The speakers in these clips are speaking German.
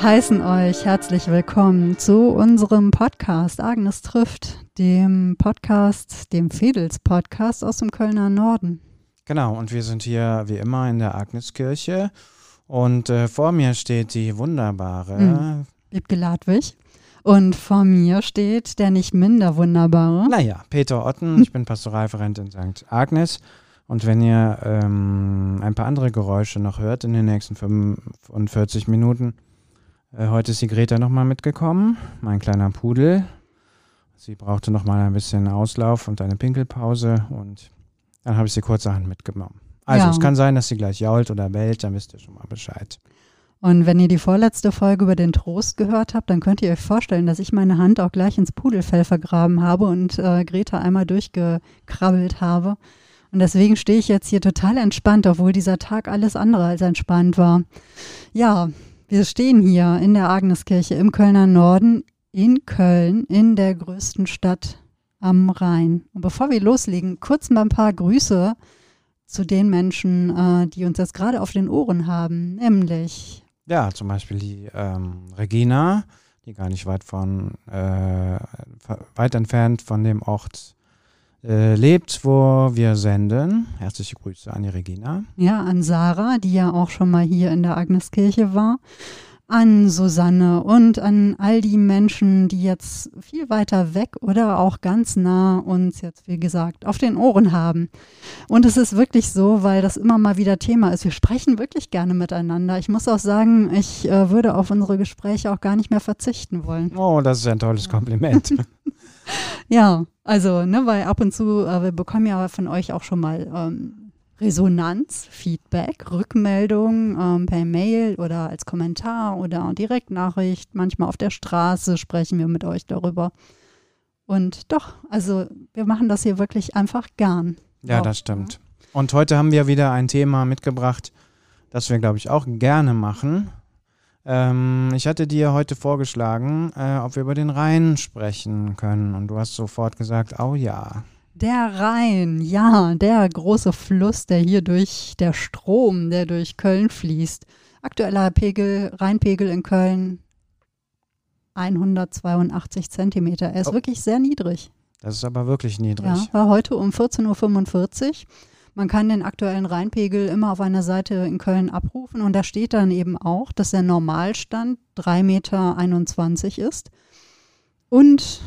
Wir heißen euch herzlich willkommen zu unserem Podcast Agnes trifft, dem Podcast, dem Fedels Podcast aus dem Kölner Norden. Genau, und wir sind hier wie immer in der Agneskirche und äh, vor mir steht die wunderbare Mhm. Wiebke Ladwig. Und vor mir steht der nicht minder wunderbare. Naja, Peter Otten, ich bin Pastoralreferent in St. Agnes. Und wenn ihr ähm, ein paar andere Geräusche noch hört in den nächsten 45 Minuten, heute ist die Greta nochmal mitgekommen, mein kleiner Pudel. Sie brauchte nochmal ein bisschen Auslauf und eine Pinkelpause und dann habe ich sie kurzerhand mitgenommen. Also Ja. es kann sein, dass sie gleich jault oder bellt, dann wisst ihr schon mal Bescheid. Und wenn ihr die vorletzte Folge über den Trost gehört habt, dann könnt ihr euch vorstellen, dass ich meine Hand auch gleich ins Pudelfell vergraben habe und äh, Greta einmal durchgekrabbelt habe. Und deswegen stehe ich jetzt hier total entspannt, obwohl dieser Tag alles andere als entspannt war. Ja, wir stehen hier in der Agneskirche im Kölner Norden, in Köln, in der größten Stadt am Rhein. Und bevor wir loslegen, kurz mal ein paar Grüße zu den Menschen, äh, die uns jetzt gerade auf den Ohren haben, nämlich Ja, zum Beispiel die ähm, Regina, die gar nicht weit von äh, weit entfernt von dem Ort äh, lebt, wo wir senden. Herzliche Grüße an die Regina. Ja, an Sarah, die ja auch schon mal hier in der Agneskirche war, an Susanne und an all die Menschen, die jetzt viel weiter weg oder auch ganz nah uns jetzt, wie gesagt, auf den Ohren haben. Und es ist wirklich so, weil das immer mal wieder Thema ist. Wir sprechen wirklich gerne miteinander. Ich muss auch sagen, ich äh, würde auf unsere Gespräche auch gar nicht mehr verzichten wollen. Oh, das ist ein tolles Kompliment. Ja, also, ne, weil ab und zu, äh, wir bekommen ja von euch auch schon mal ähm, Resonanz, Feedback, Rückmeldung ähm, per Mail oder als Kommentar oder Direktnachricht. Manchmal auf der Straße sprechen wir mit euch darüber. Und doch, also wir machen das hier wirklich einfach gern. ja, Auch, das stimmt. Und heute haben wir wieder ein Thema mitgebracht, das wir, glaube ich, auch gerne machen. Ähm, ich hatte dir heute vorgeschlagen, äh, ob wir über den Rhein sprechen können. Und du hast sofort gesagt, oh ja. Der Rhein, ja, der große Fluss, der hier durch, der Strom, der durch Köln fließt. Aktueller Pegel, Rheinpegel in Köln 182 Zentimeter. Er ist Oh. wirklich sehr niedrig. Das ist aber wirklich niedrig. Ja, war heute um 14.45 Uhr. Man kann den aktuellen Rheinpegel immer auf einer Seite in Köln abrufen und da steht dann eben auch, dass der Normalstand 3,21 Meter ist. Und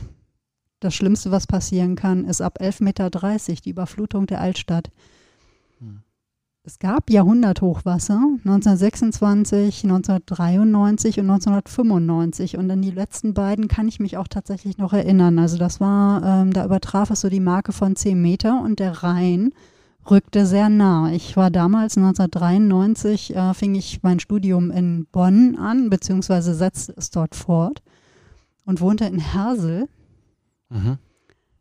das Schlimmste, was passieren kann, ist ab 11,30 Meter die Überflutung der Altstadt. Hm. Es gab Jahrhunderthochwasser 1926, 1993 und 1995 und an die letzten beiden kann ich mich auch tatsächlich noch erinnern. Also das war, ähm, da übertraf es so die Marke von 10 Meter und der Rhein rückte sehr nah. Ich war damals 1993, äh, fing ich mein Studium in Bonn an, beziehungsweise setzte es dort fort und wohnte in Hersel. Mhm.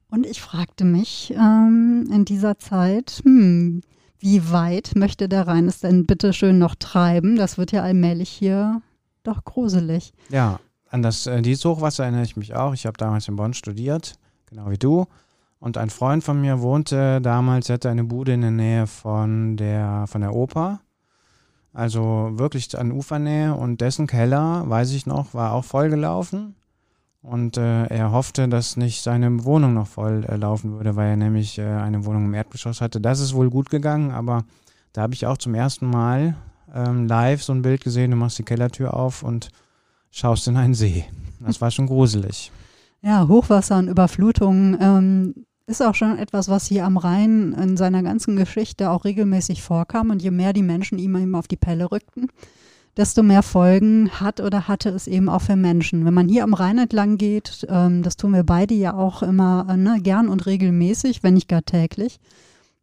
Und ich fragte mich ähm, in dieser Zeit, hm, wie weit möchte der Rhein es denn bitte schön noch treiben? Das wird ja allmählich hier doch gruselig. Ja, an das äh, dieses Hochwasser erinnere ich mich auch. Ich habe damals in Bonn studiert, genau wie du. Und ein Freund von mir wohnte damals, er hatte eine Bude in der Nähe von der, von der Oper. Also wirklich an Ufernähe und dessen Keller, weiß ich noch, war auch vollgelaufen. Und äh, er hoffte, dass nicht seine Wohnung noch voll äh, laufen würde, weil er nämlich äh, eine Wohnung im Erdgeschoss hatte. Das ist wohl gut gegangen, aber da habe ich auch zum ersten Mal ähm, live so ein Bild gesehen. Du machst die Kellertür auf und schaust in einen See. Das war schon gruselig. Ja, Hochwasser und Überflutungen ähm, ist auch schon etwas, was hier am Rhein in seiner ganzen Geschichte auch regelmäßig vorkam. Und je mehr die Menschen ihm eben auf die Pelle rückten, desto mehr Folgen hat oder hatte es eben auch für Menschen. Wenn man hier am Rhein entlang geht, ähm, das tun wir beide ja auch immer äh, ne, gern und regelmäßig, wenn nicht gar täglich,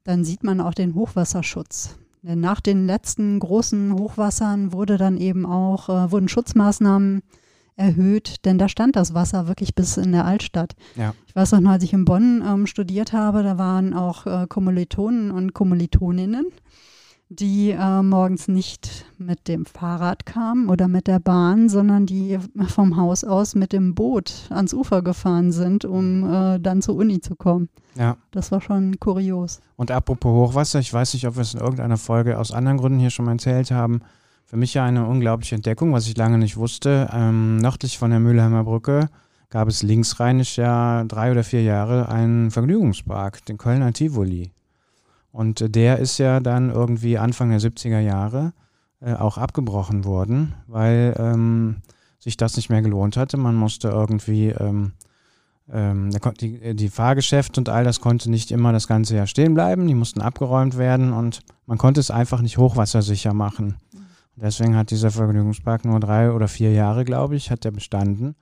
dann sieht man auch den Hochwasserschutz. Denn nach den letzten großen Hochwassern wurde dann eben auch, äh, wurden Schutzmaßnahmen erhöht, denn da stand das Wasser wirklich bis in der Altstadt. Ja. Ich weiß noch, als ich in Bonn ähm, studiert habe, da waren auch äh, Kommilitonen und Kommilitoninnen, die äh, morgens nicht mit dem Fahrrad kamen oder mit der Bahn, sondern die vom Haus aus mit dem Boot ans Ufer gefahren sind, um äh, dann zur Uni zu kommen. Ja. Das war schon kurios. Und apropos Hochwasser, ich weiß nicht, ob wir es in irgendeiner Folge aus anderen Gründen hier schon mal erzählt haben. Für mich ja eine unglaubliche Entdeckung, was ich lange nicht wusste. Ähm, nördlich von der Mülheimer Brücke gab es linksrheinisch ja drei oder vier Jahre einen Vergnügungspark, den Kölner Tivoli. Und äh, der ist ja dann irgendwie Anfang der 70er Jahre äh, auch abgebrochen worden, weil ähm, sich das nicht mehr gelohnt hatte. Man musste irgendwie, ähm, ähm, die, die Fahrgeschäfte und all das konnte nicht immer das ganze Jahr stehen bleiben. Die mussten abgeräumt werden und man konnte es einfach nicht hochwassersicher machen. Deswegen hat dieser Vergnügungspark nur drei oder vier Jahre, glaube ich, hat der bestanden.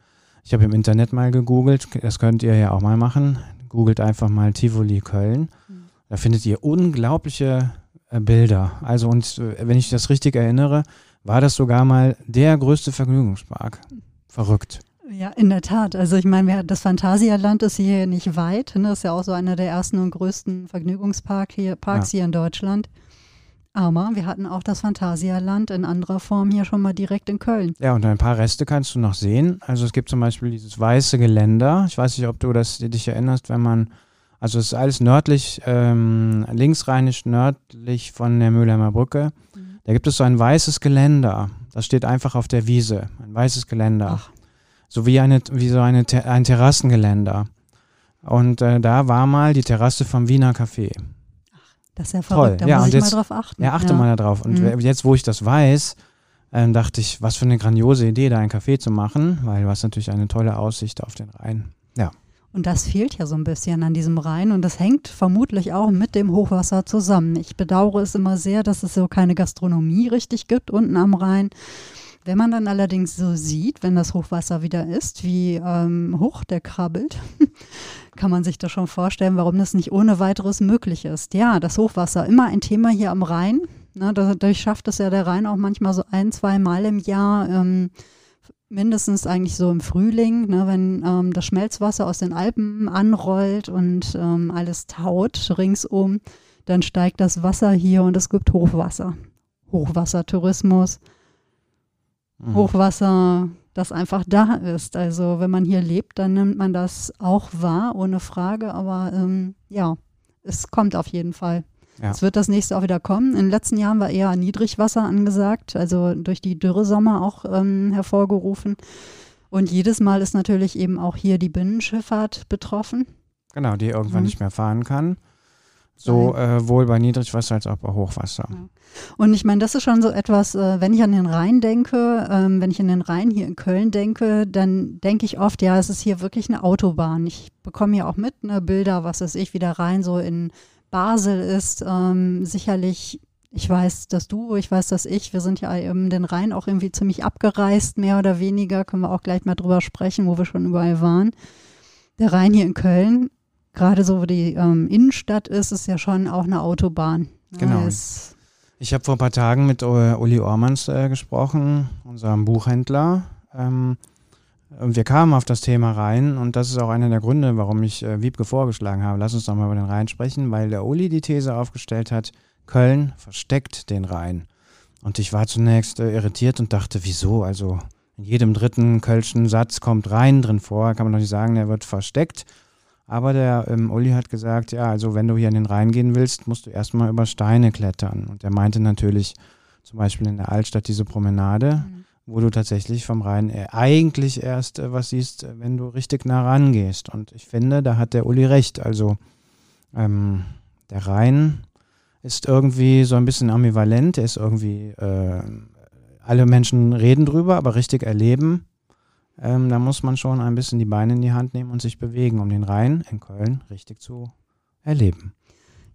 Ich habe im Internet mal gegoogelt, das könnt ihr ja auch mal machen. Googelt einfach mal Tivoli Köln. Mhm. Da findet ihr unglaubliche äh, Bilder. Also und äh, wenn ich das richtig erinnere, war das sogar mal der größte Vergnügungspark. Verrückt. Ja, in der Tat. Also ich meine, das Phantasialand ist hier nicht weit. Ne? Das ist ja auch so einer der ersten und größten Vergnügungsparks hier, Parks ja. hier in Deutschland. Aber wir hatten auch das Phantasialand in anderer Form hier schon mal direkt in Köln. Ja, und ein paar Reste kannst du noch sehen. Also es gibt zum Beispiel dieses weiße Geländer. Ich weiß nicht, ob du das dich erinnerst, wenn man, also es ist alles nördlich, ähm, linksrheinisch nördlich von der Mülheimer Brücke. Mhm. Da gibt es so ein weißes Geländer. Das steht einfach auf der Wiese. Ein weißes Geländer. Ach. So wie, eine, wie so eine, ein Terrassengeländer. Und äh, da war mal die Terrasse vom Wiener Café. Das ist ja verrückt, Toll. da ja, muss ich jetzt, mal drauf achten. Ja, achte ja. mal darauf. Und mhm. jetzt, wo ich das weiß, ähm, dachte ich, was für eine grandiose Idee, da ein Café zu machen, weil du hast natürlich eine tolle Aussicht auf den Rhein. Ja. Und das fehlt ja so ein bisschen an diesem Rhein und das hängt vermutlich auch mit dem Hochwasser zusammen. Ich bedauere es immer sehr, dass es so keine Gastronomie richtig gibt unten am Rhein. Wenn man dann allerdings so sieht, wenn das Hochwasser wieder ist, wie ähm, hoch der krabbelt, kann man sich da schon vorstellen, warum das nicht ohne weiteres möglich ist. Ja, das Hochwasser, immer ein Thema hier am Rhein. Ne, dadurch schafft es ja der Rhein auch manchmal so ein, zwei Mal im Jahr, ähm, mindestens eigentlich so im Frühling, ne, wenn ähm, das Schmelzwasser aus den Alpen anrollt und ähm, alles taut ringsum, dann steigt das Wasser hier und es gibt Hochwasser. Hochwassertourismus. Mhm. Hochwasser, das einfach da ist. Also wenn man hier lebt, dann nimmt man das auch wahr, ohne Frage. Aber ähm, ja, es kommt auf jeden Fall. Ja. Es wird das nächste auch wieder kommen. In den letzten Jahren war eher Niedrigwasser angesagt, also durch die Dürresommer auch ähm, hervorgerufen. Und jedes Mal ist natürlich eben auch hier die Binnenschifffahrt betroffen. Genau, die irgendwann mhm. nicht mehr fahren kann. So äh, wohl bei Niedrigwasser als auch bei Hochwasser. Ja. Und ich meine, das ist schon so etwas, äh, wenn ich an den Rhein denke, ähm, wenn ich an den Rhein hier in Köln denke, dann denke ich oft, ja, es ist hier wirklich eine Autobahn. Ich bekomme ja auch mit ne, Bilder, was weiß ich, wie der Rhein so in Basel ist. Ähm, sicherlich, ich weiß, dass du, ich weiß, dass ich, wir sind ja eben den Rhein auch irgendwie ziemlich abgereist, mehr oder weniger. Können wir auch gleich mal drüber sprechen, wo wir schon überall waren. Der Rhein hier in Köln gerade so, wo die ähm, Innenstadt ist, ist ja schon auch eine Autobahn. Genau. Ja, ich habe vor ein paar Tagen mit äh, Uli Ormans äh, gesprochen, unserem Buchhändler. Ähm, wir kamen auf das Thema Rhein und das ist auch einer der Gründe, warum ich äh, Wiebke vorgeschlagen habe. Lass uns doch mal über den Rhein sprechen, weil der Uli die These aufgestellt hat, Köln versteckt den Rhein. Und ich war zunächst äh, irritiert und dachte, wieso? Also in jedem dritten kölschen Satz kommt Rhein drin vor, kann man doch nicht sagen, der wird versteckt. Aber der ähm, Uli hat gesagt, ja, also wenn du hier in den Rhein gehen willst, musst du erstmal über Steine klettern. Und er meinte natürlich zum Beispiel in der Altstadt diese Promenade, mhm. wo du tatsächlich vom Rhein äh, eigentlich erst äh, was siehst, äh, wenn du richtig nah rangehst. Und ich finde, da hat der Uli recht. Also ähm, der Rhein ist irgendwie so ein bisschen ambivalent. Er ist irgendwie, äh, alle Menschen reden drüber, aber richtig erleben ähm, da muss man schon ein bisschen die Beine in die Hand nehmen und sich bewegen, um den Rhein in Köln richtig zu erleben.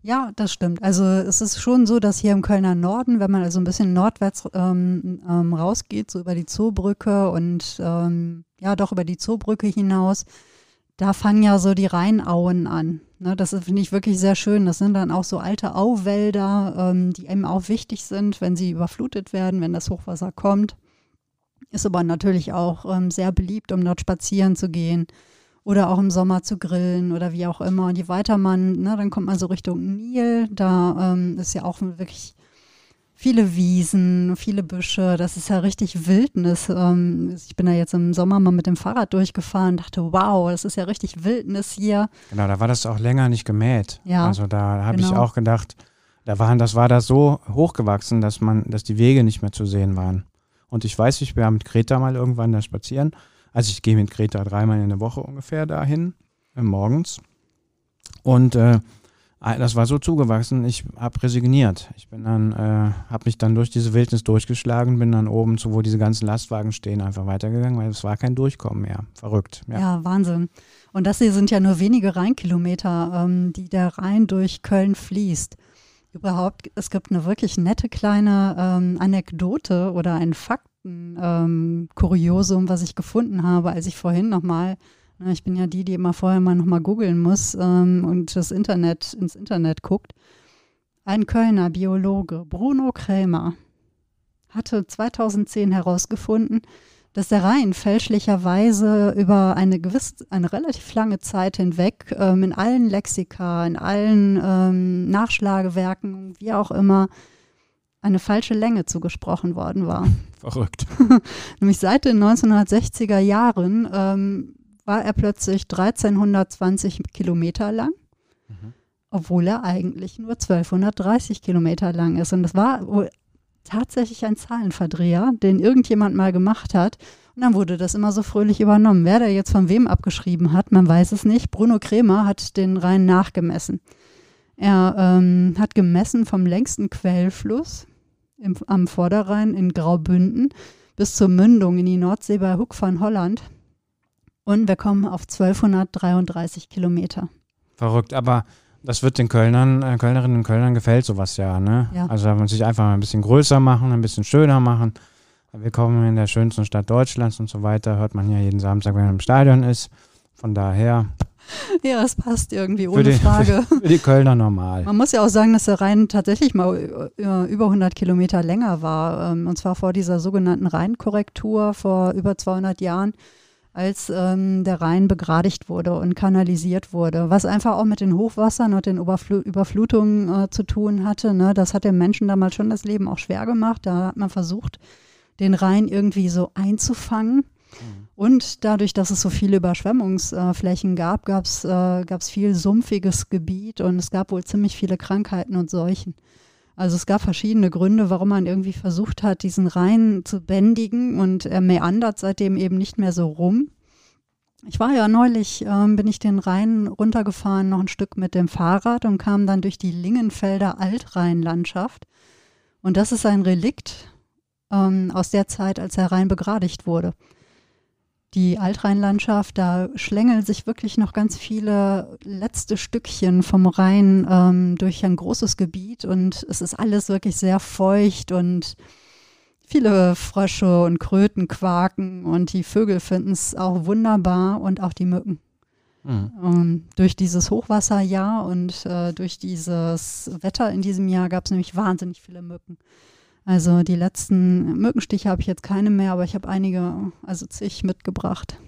Ja, das stimmt. Also es ist schon so, dass hier im Kölner Norden, wenn man also ein bisschen nordwärts ähm, ähm, rausgeht, so über die Zoobrücke und ähm, ja doch über die Zoobrücke hinaus, da fangen ja so die Rheinauen an. Ne, das finde ich wirklich sehr schön. Das sind dann auch so alte Auwälder, ähm, die eben auch wichtig sind, wenn sie überflutet werden, wenn das Hochwasser kommt. Ist aber natürlich auch ähm, sehr beliebt, um dort spazieren zu gehen oder auch im Sommer zu grillen oder wie auch immer. Und je weiter man, ne, dann kommt man so Richtung Nil, da ähm, ist ja auch wirklich viele Wiesen, viele Büsche, das ist ja richtig Wildnis. Ähm, ich bin da jetzt im Sommer mal mit dem Fahrrad durchgefahren, dachte, wow, das ist ja richtig Wildnis hier. Genau, da war das auch länger nicht gemäht. Ja, also da habe genau. ich auch gedacht, da waren, das war da so hochgewachsen, dass man, dass die Wege nicht mehr zu sehen waren. Und ich weiß, ich war mit Greta mal irgendwann da spazieren. Also ich gehe mit Greta dreimal in der Woche ungefähr dahin, äh, morgens. Und äh, das war so zugewachsen, ich habe resigniert. Ich bin dann, äh, habe mich dann durch diese Wildnis durchgeschlagen, bin dann oben zu, wo diese ganzen Lastwagen stehen, einfach weitergegangen, weil es war kein Durchkommen mehr. Verrückt. Ja, ja Wahnsinn. Und das hier sind ja nur wenige Rheinkilometer, ähm, die der Rhein durch Köln fließt. Überhaupt, es gibt eine wirklich nette kleine ähm, Anekdote oder ein Fakten-Kuriosum, ähm, was ich gefunden habe, als ich vorhin nochmal ich bin ja die, die immer vorher mal nochmal googeln muss ähm, und das Internet ins Internet guckt. Ein Kölner Biologe, Bruno Krämer, hatte 2010 herausgefunden, dass der Rhein fälschlicherweise über eine gewisse, eine relativ lange Zeit hinweg ähm, in allen Lexika, in allen ähm, Nachschlagewerken, wie auch immer, eine falsche Länge zugesprochen worden war. Verrückt. Nämlich seit den 1960er Jahren ähm, war er plötzlich 1320 Kilometer lang, mhm. obwohl er eigentlich nur 1230 Kilometer lang ist. Und das war wohl tatsächlich ein Zahlenverdreher, den irgendjemand mal gemacht hat. Und dann wurde das immer so fröhlich übernommen. Wer da jetzt von wem abgeschrieben hat, man weiß es nicht. Bruno Kremer hat den Rhein nachgemessen. Er ähm, hat gemessen vom längsten Quellfluss im, am Vorderrhein in Graubünden bis zur Mündung in die Nordsee bei Huck von Holland. Und wir kommen auf 1233 Kilometer. Verrückt, aber das wird den Kölnern, äh, Kölnerinnen und Kölnern gefällt sowas ja, ne? Ja. Also man sich einfach mal ein bisschen größer machen, ein bisschen schöner machen. Wir kommen in der schönsten Stadt Deutschlands und so weiter, hört man ja jeden Samstag, wenn man im Stadion ist. Von daher. Ja, es passt irgendwie, ohne für die, Frage. Für, für, die Kölner normal. Man muss ja auch sagen, dass der Rhein tatsächlich mal über 100 Kilometer länger war. Ähm, und zwar vor dieser sogenannten Rheinkorrektur vor über 200 Jahren als ähm, der Rhein begradigt wurde und kanalisiert wurde, was einfach auch mit den Hochwassern und den Überfl Überflutungen äh, zu tun hatte. Ne? Das hat den Menschen damals schon das Leben auch schwer gemacht. Da hat man versucht, den Rhein irgendwie so einzufangen. Mhm. Und dadurch, dass es so viele Überschwemmungsflächen äh, gab, gab es äh, viel sumpfiges Gebiet und es gab wohl ziemlich viele Krankheiten und Seuchen. Also es gab verschiedene Gründe, warum man irgendwie versucht hat, diesen Rhein zu bändigen und er meandert seitdem eben nicht mehr so rum. Ich war ja neulich, ähm, bin ich den Rhein runtergefahren, noch ein Stück mit dem Fahrrad und kam dann durch die Lingenfelder Altrheinlandschaft. Und das ist ein Relikt ähm, aus der Zeit, als der Rhein begradigt wurde die Altrheinlandschaft, da schlängeln sich wirklich noch ganz viele letzte Stückchen vom Rhein ähm, durch ein großes Gebiet und es ist alles wirklich sehr feucht und viele Frösche und Kröten quaken und die Vögel finden es auch wunderbar und auch die Mücken. Mhm. Ähm, durch dieses Hochwasserjahr und äh, durch dieses Wetter in diesem Jahr gab es nämlich wahnsinnig viele Mücken. Also die letzten Mückenstiche habe ich jetzt keine mehr, aber ich habe einige, also zig mitgebracht.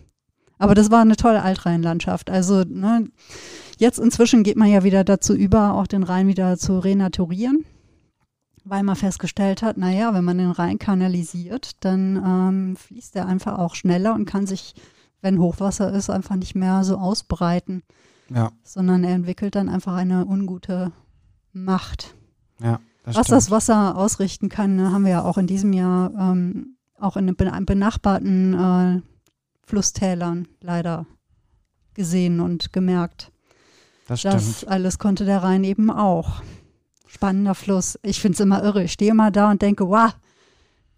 Aber das war eine tolle Altrheinlandschaft. Also ne, jetzt inzwischen geht man ja wieder dazu über, auch den Rhein wieder zu renaturieren, weil man festgestellt hat, naja, wenn man den Rhein kanalisiert, dann ähm, fließt er einfach auch schneller und kann sich, wenn Hochwasser ist, einfach nicht mehr so ausbreiten. Ja. Sondern er entwickelt dann einfach eine ungute Macht. Ja. Was das Wasser ausrichten kann, ne, haben wir ja auch in diesem Jahr ähm, auch in den benachbarten äh, Flusstälern leider gesehen und gemerkt. Das stimmt. Das alles konnte der Rhein eben auch. Spannender Fluss. Ich finde es immer irre. Ich stehe immer da und denke, wow,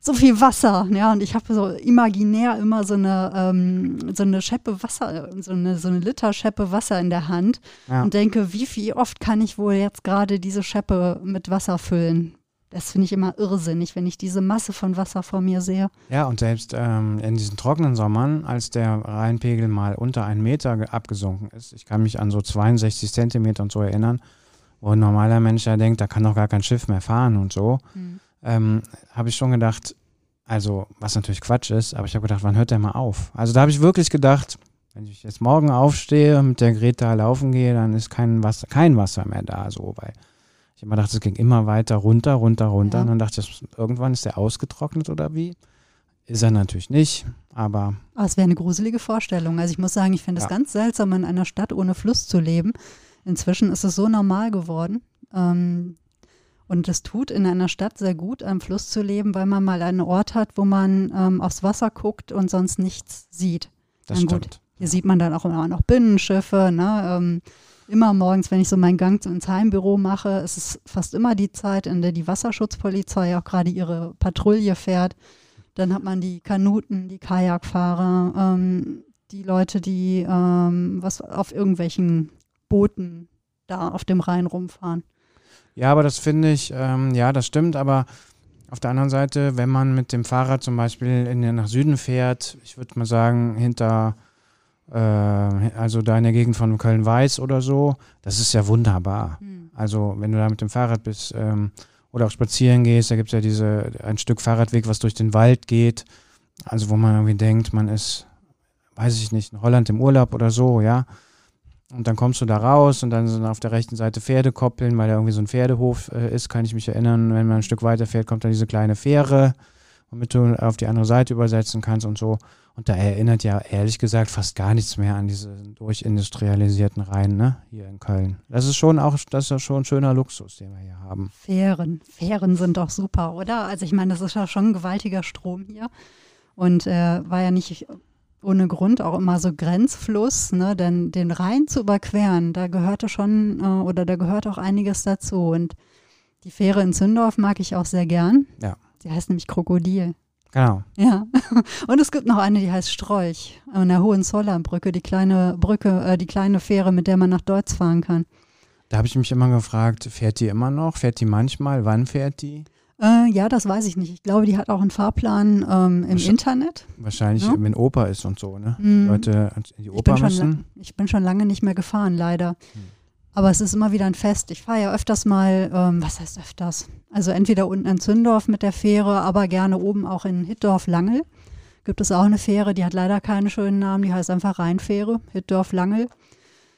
so viel Wasser, ja, und ich habe so imaginär immer so eine, ähm, so eine Scheppe Wasser, so eine, so eine Liter Scheppe Wasser in der Hand ja. und denke, wie viel oft kann ich wohl jetzt gerade diese Scheppe mit Wasser füllen? Das finde ich immer irrsinnig, wenn ich diese Masse von Wasser vor mir sehe. Ja, und selbst ähm, in diesen trockenen Sommern, als der Rheinpegel mal unter einen Meter abgesunken ist, ich kann mich an so 62 Zentimeter und so erinnern, wo ein normaler Mensch ja denkt, da kann doch gar kein Schiff mehr fahren und so. Mhm ähm, habe ich schon gedacht, also was natürlich Quatsch ist, aber ich habe gedacht, wann hört der mal auf? Also da habe ich wirklich gedacht, wenn ich jetzt morgen aufstehe und mit der Greta laufen gehe, dann ist kein Wasser, kein Wasser mehr da, so, weil ich immer dachte, es ging immer weiter runter, runter, runter. Ja. Und dann dachte ich, irgendwann ist der ausgetrocknet oder wie? Ist er natürlich nicht, aber. aber es wäre eine gruselige Vorstellung. Also ich muss sagen, ich finde es ja. ganz seltsam, in einer Stadt ohne Fluss zu leben. Inzwischen ist es so normal geworden. Ähm, Und es tut in einer Stadt sehr gut, am Fluss zu leben, weil man mal einen Ort hat, wo man ähm, aufs Wasser guckt und sonst nichts sieht. Das Dann stimmt. gut, hier sieht man dann auch immer noch Binnenschiffe. Ne? Ähm, immer morgens, wenn ich so meinen Gang ins Heimbüro mache, ist es fast immer die Zeit, in der die Wasserschutzpolizei auch gerade ihre Patrouille fährt. Dann hat man die Kanuten, die Kajakfahrer, ähm, die Leute, die ähm, was auf irgendwelchen Booten da auf dem Rhein rumfahren. Ja, aber das finde ich, ähm, ja, das stimmt, aber auf der anderen Seite, wenn man mit dem Fahrrad zum Beispiel in, den- nach Süden fährt, ich würde mal sagen, hinter, äh, also da in der Gegend von Köln-Weiß oder so, das ist ja wunderbar. Also wenn du da mit dem Fahrrad bist ähm, oder auch spazieren gehst, da gibt es ja diese, ein Stück Fahrradweg, was durch den Wald geht, also wo man irgendwie denkt, man ist, weiß ich nicht, in Holland im Urlaub oder so, ja. Und dann kommst du da raus und dann sind auf der rechten Seite Pferde koppeln, weil da irgendwie so ein Pferdehof äh, ist, kann ich mich erinnern. Wenn man ein Stück weiter fährt, kommt da diese kleine Fähre, womit du auf die andere Seite übersetzen kannst und so. Und da erinnert ja ehrlich gesagt fast gar nichts mehr an diese durchindustrialisierten Rhein, ne, hier in Köln. Das ist schon auch, das ist schon ein schöner Luxus, den wir hier haben. Fähren. Fähren sind doch super, oder? Also ich meine, das ist ja schon ein gewaltiger Strom hier. Und äh, war ja nicht ohne Grund auch immer so Grenzfluss, ne? Denn den Rhein zu überqueren, da gehörte schon äh, oder da gehört auch einiges dazu. Und die Fähre in Zündorf mag ich auch sehr gern. Ja. Die heißt nämlich Krokodil. Genau. Ja. Und es gibt noch eine, die heißt Strolch an der Hohenzollernbrücke, die kleine Brücke, äh, die kleine Fähre, mit der man nach Deutz fahren kann. Da habe ich mich immer gefragt, fährt die immer noch? Fährt die manchmal? Wann fährt die? Äh, ja, das weiß ich nicht. Ich glaube, die hat auch einen Fahrplan ähm, im Wahrsch- Internet. Wahrscheinlich, Ja. wenn Oper ist und so, ne? Mhm. Leute in die Ich Oper la- müssen. ich bin schon lange nicht mehr gefahren, leider. Hm. Aber es ist immer wieder ein Fest. Ich fahre ja öfters mal, ähm, was heißt öfters? Also entweder unten in Zündorf mit der Fähre, aber gerne oben auch in Hittdorf-Langel. Gibt es auch eine Fähre, die hat leider keinen schönen Namen, die heißt einfach Rheinfähre, Hittdorf-Langel.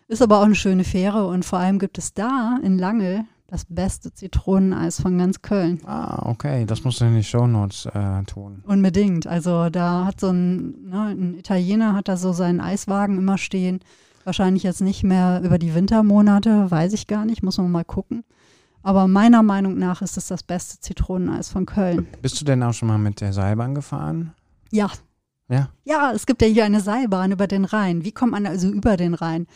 Ist aber auch eine schöne Fähre und vor allem gibt es da in Langel das beste Zitroneneis von ganz Köln. Ah, okay. Das musst du in die Shownotes äh, tun. Unbedingt. Also da hat so ein, ne, ein Italiener hat da so seinen Eiswagen immer stehen. Wahrscheinlich jetzt nicht mehr über die Wintermonate, weiß ich gar nicht, muss man mal gucken. Aber meiner Meinung nach ist es das beste Zitroneneis von Köln. Bist du denn auch schon mal mit der Seilbahn gefahren? Ja. Ja. Ja, es gibt ja hier eine Seilbahn über den Rhein. Wie kommt man also über den Rhein?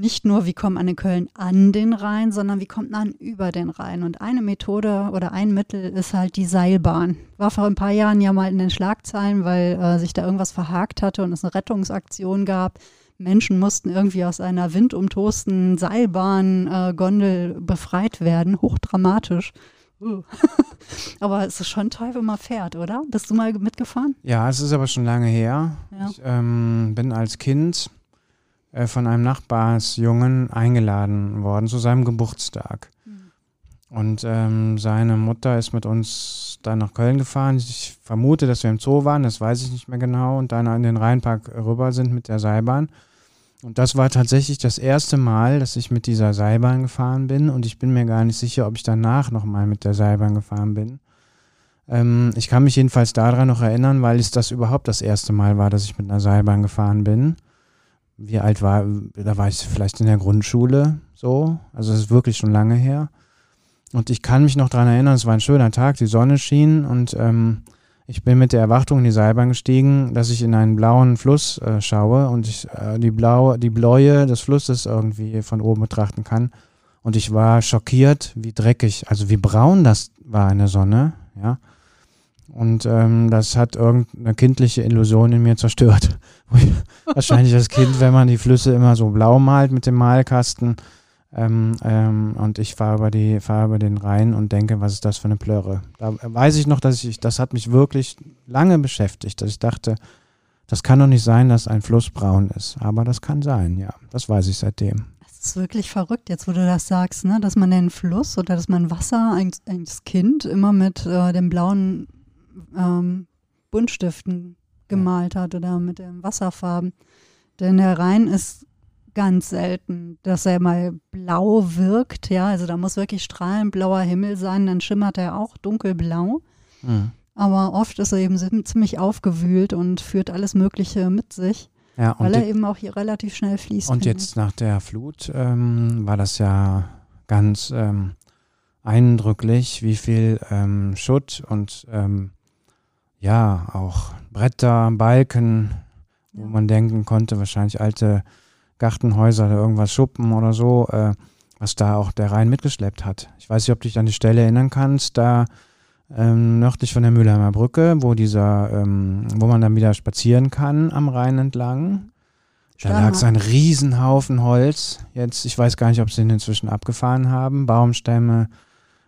Nicht nur, wie kommt man in Köln an den Rhein, sondern wie kommt man über den Rhein? Und eine Methode oder ein Mittel ist halt die Seilbahn. War vor ein paar Jahren ja mal in den Schlagzeilen, weil äh, sich da irgendwas verhakt hatte und es eine Rettungsaktion gab. Menschen mussten irgendwie aus einer windumtosten Seilbahn-Gondel befreit werden. Hochdramatisch. Uh. aber es ist schon toll, wenn man fährt, oder? Bist du mal mitgefahren? Ja, es ist aber schon lange her. Ja. Ich ähm, bin als Kind äh, von einem Nachbarsjungen eingeladen worden zu seinem Geburtstag. Und ähm, seine Mutter ist mit uns dann nach Köln gefahren. Ich vermute, dass wir im Zoo waren, das weiß ich nicht mehr genau. Und dann in den Rheinpark rüber sind mit der Seilbahn. Und das war tatsächlich das erste Mal, dass ich mit dieser Seilbahn gefahren bin. Und ich bin mir gar nicht sicher, ob ich danach nochmal mit der Seilbahn gefahren bin. Ähm, ich kann mich jedenfalls daran noch erinnern, weil es das überhaupt das erste Mal war, dass ich mit einer Seilbahn gefahren bin. Wie alt war, da war ich vielleicht in der Grundschule so. Also es ist wirklich schon lange her. Und ich kann mich noch daran erinnern, es war ein schöner Tag, die Sonne schien und ähm, ich bin mit der Erwartung in die Seilbahn gestiegen, dass ich in einen blauen Fluss äh, schaue und ich äh, die, blaue, die Bläue des Flusses irgendwie von oben betrachten kann. Und ich war schockiert, wie dreckig, also wie braun das war in der Sonne, ja. Und ähm, das hat irgendeine kindliche Illusion in mir zerstört. Wahrscheinlich als Kind, wenn man die Flüsse immer so blau malt mit dem Malkasten. Ähm, ähm, und ich fahre über, fahr über den Rhein und denke, was ist das für eine Plörre? Da weiß ich noch, dass ich, das hat mich wirklich lange beschäftigt, dass ich dachte, das kann doch nicht sein, dass ein Fluss braun ist. Aber das kann sein, ja. Das weiß ich seitdem. Das ist wirklich verrückt, jetzt wo du das sagst, ne? dass man den Fluss oder dass man Wasser als, als Kind immer mit äh, den blauen ähm, Buntstiften gemalt hat oder mit den Wasserfarben. Denn der Rhein ist ganz selten, dass er mal blau wirkt. Ja, also da muss wirklich strahlend blauer Himmel sein, dann schimmert er auch dunkelblau. Hm. Aber oft ist er eben ziemlich aufgewühlt und führt alles Mögliche mit sich, Ja, weil er eben auch hier relativ schnell fließt. Und jetzt nach der Flut ähm, war das ja ganz ähm, eindrücklich, wie viel ähm, Schutt und ähm, ja, auch Bretter, Balken, wo man denken konnte, wahrscheinlich alte Gartenhäuser oder irgendwas Schuppen oder so, äh, was da auch der Rhein mitgeschleppt hat. Ich weiß nicht, ob du dich an die Stelle erinnern kannst, da ähm, nördlich von der Mülheimer Brücke, wo dieser, ähm, wo man dann wieder spazieren kann am Rhein entlang. Da lag so ein Riesenhaufen Holz. Jetzt, ich weiß gar nicht, ob sie ihn inzwischen abgefahren haben. Baumstämme,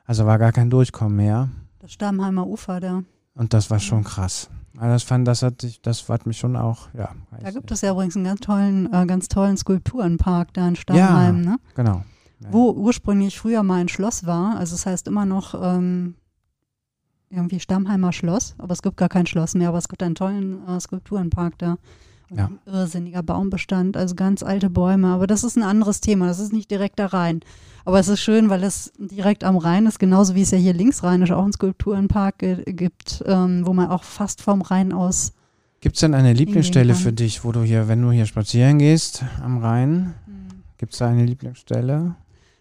also war gar kein Durchkommen mehr. Das Stammheimer Ufer da. Und das war schon krass. Also das fand, das hat, das hat mich schon auch, ja. Da gibt es ja übrigens einen ganz tollen, äh, ganz tollen Skulpturenpark da in Stammheim, ja, ne? Genau. Ja. Wo ursprünglich früher mal ein Schloss war. Also es das heißt immer noch ähm, irgendwie Stammheimer Schloss, aber es gibt gar kein Schloss mehr, aber es gibt einen tollen äh, Skulpturenpark da. Ja. Irrsinniger Baumbestand, also ganz alte Bäume. Aber das ist ein anderes Thema. Das ist nicht direkt da rein. Aber es ist schön, weil es direkt am Rhein ist, genauso wie es ja hier linksrheinisch auch einen Skulpturenpark gibt, ähm, wo man auch fast vom Rhein aus. Gibt es denn eine Lieblingsstelle für dich, wo du hier, wenn du hier spazieren gehst am Rhein, hm. gibt es da eine Lieblingsstelle?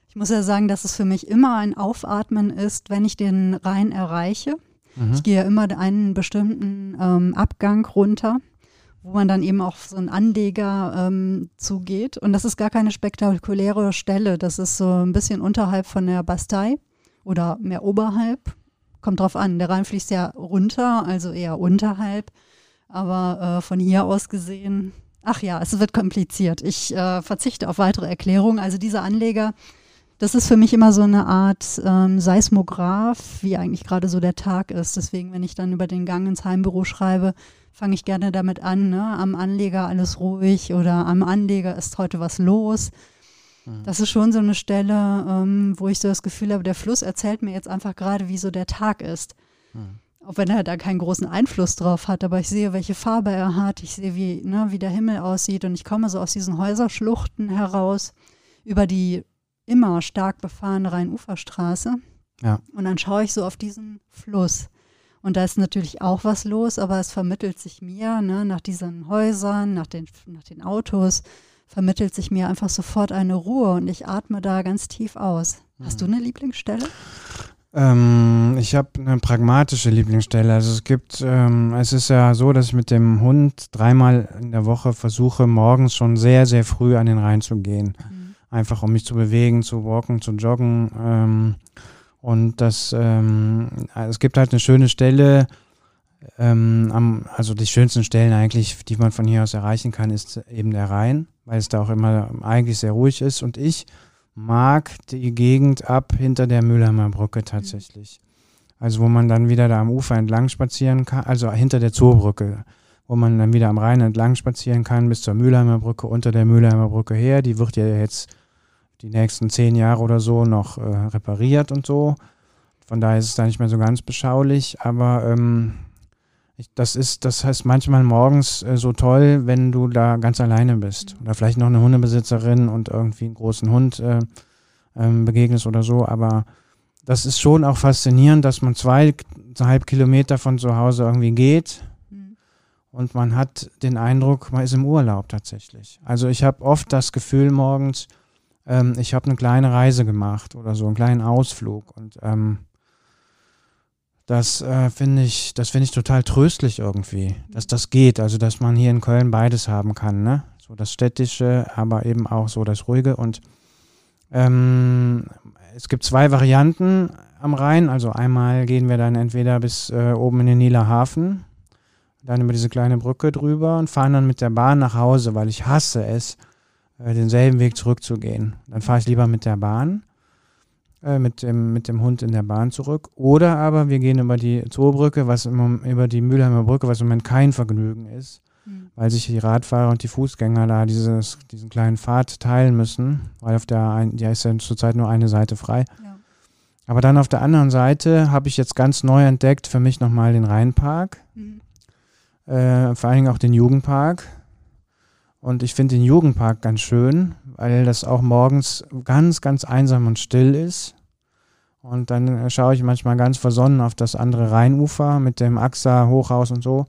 Ich muss ja sagen, dass es für mich immer ein Aufatmen ist, wenn ich den Rhein erreiche. Mhm. Ich gehe ja immer einen bestimmten ähm, Abgang runter wo man dann eben auch so einen Anleger ähm, zugeht. Und das ist gar keine spektakuläre Stelle. Das ist so ein bisschen unterhalb von der Bastei oder mehr oberhalb. Kommt drauf an. Der Rhein fließt ja runter, also eher unterhalb. Aber äh, von hier aus gesehen, ach ja, es wird kompliziert. Ich äh, verzichte auf weitere Erklärungen. Also dieser Anleger, das ist für mich immer so eine Art ähm, Seismograph, wie eigentlich gerade so der Tag ist. Deswegen, wenn ich dann über den Gang ins Heimbüro schreibe, fange ich gerne damit an, ne? am Anleger alles ruhig oder am Anleger ist heute was los. Mhm. Das ist schon so eine Stelle, ähm, wo ich so das Gefühl habe, der Fluss erzählt mir jetzt einfach gerade, wie so der Tag ist. Mhm. Auch wenn er da keinen großen Einfluss drauf hat, aber ich sehe, welche Farbe er hat, ich sehe, wie, ne, wie der Himmel aussieht und ich komme so aus diesen Häuserschluchten heraus über die immer stark befahrene Rheinuferstraße. Ja. Und dann schaue ich so auf diesen Fluss. Und da ist natürlich auch was los, aber es vermittelt sich mir, ne, nach diesen Häusern, nach den, nach den Autos, vermittelt sich mir einfach sofort eine Ruhe und ich atme da ganz tief aus. Hast du mhm. eine Lieblingsstelle? Ähm, ich habe eine pragmatische Lieblingsstelle. Also es gibt, ähm, es ist ja so, dass ich mit dem Hund dreimal in der Woche versuche, morgens schon sehr, sehr früh an den Rhein zu gehen. Mhm. Einfach um mich zu bewegen, zu walken, zu joggen. Ähm, und das, ähm, es gibt halt eine schöne Stelle, ähm, am, also die schönsten Stellen eigentlich, die man von hier aus erreichen kann, ist eben der Rhein, weil es da auch immer eigentlich sehr ruhig ist. Und ich mag die Gegend ab hinter der Mülheimer Brücke tatsächlich. Also wo man dann wieder da am Ufer entlang spazieren kann, also hinter der Zoobrücke, wo man dann wieder am Rhein entlang spazieren kann bis zur Mülheimer Brücke, unter der Mülheimer Brücke her. Die wird ja jetzt die nächsten zehn Jahre oder so noch äh, repariert und so. Von daher ist es da nicht mehr so ganz beschaulich, aber ähm, ich, das ist, das heißt manchmal morgens äh, so toll, wenn du da ganz alleine bist. Oder vielleicht noch eine Hundebesitzerin und irgendwie einen großen Hund äh, ähm, begegnest oder so. Aber das ist schon auch faszinierend, dass man zweieinhalb Kilometer von zu Hause irgendwie geht. Mhm. Und man hat den Eindruck, man ist im Urlaub tatsächlich. Also ich habe oft das Gefühl morgens, ähm, ich habe eine kleine Reise gemacht oder so, einen kleinen Ausflug. Und ähm, das äh, finde ich, das finde ich total tröstlich irgendwie, dass das geht. Also dass man hier in Köln beides haben kann, ne? So das Städtische, aber eben auch so das Ruhige. Und ähm, es gibt zwei Varianten am Rhein. Also einmal gehen wir dann entweder bis äh, oben in den Nieler Hafen, dann über diese kleine Brücke drüber und fahren dann mit der Bahn nach Hause, weil ich hasse es, äh, denselben Weg zurückzugehen. Dann fahre ich lieber mit der Bahn, äh, mit, dem, mit dem Hund in der Bahn zurück. Oder aber wir gehen über die Zoobrücke, was im, über die Mülheimer Brücke, was im Moment kein Vergnügen ist, mhm. weil sich die Radfahrer und die Fußgänger da dieses, diesen kleinen Pfad teilen müssen, weil auf der ein, ja ist ja zurzeit nur eine Seite frei. Ja. Aber dann auf der anderen Seite habe ich jetzt ganz neu entdeckt für mich nochmal den Rheinpark. Mhm. Äh, vor allen Dingen auch den Jugendpark und ich finde den Jugendpark ganz schön, weil das auch morgens ganz, ganz einsam und still ist. Und dann äh, schaue ich manchmal ganz versonnen auf das andere Rheinufer mit dem AXA Hochhaus und so.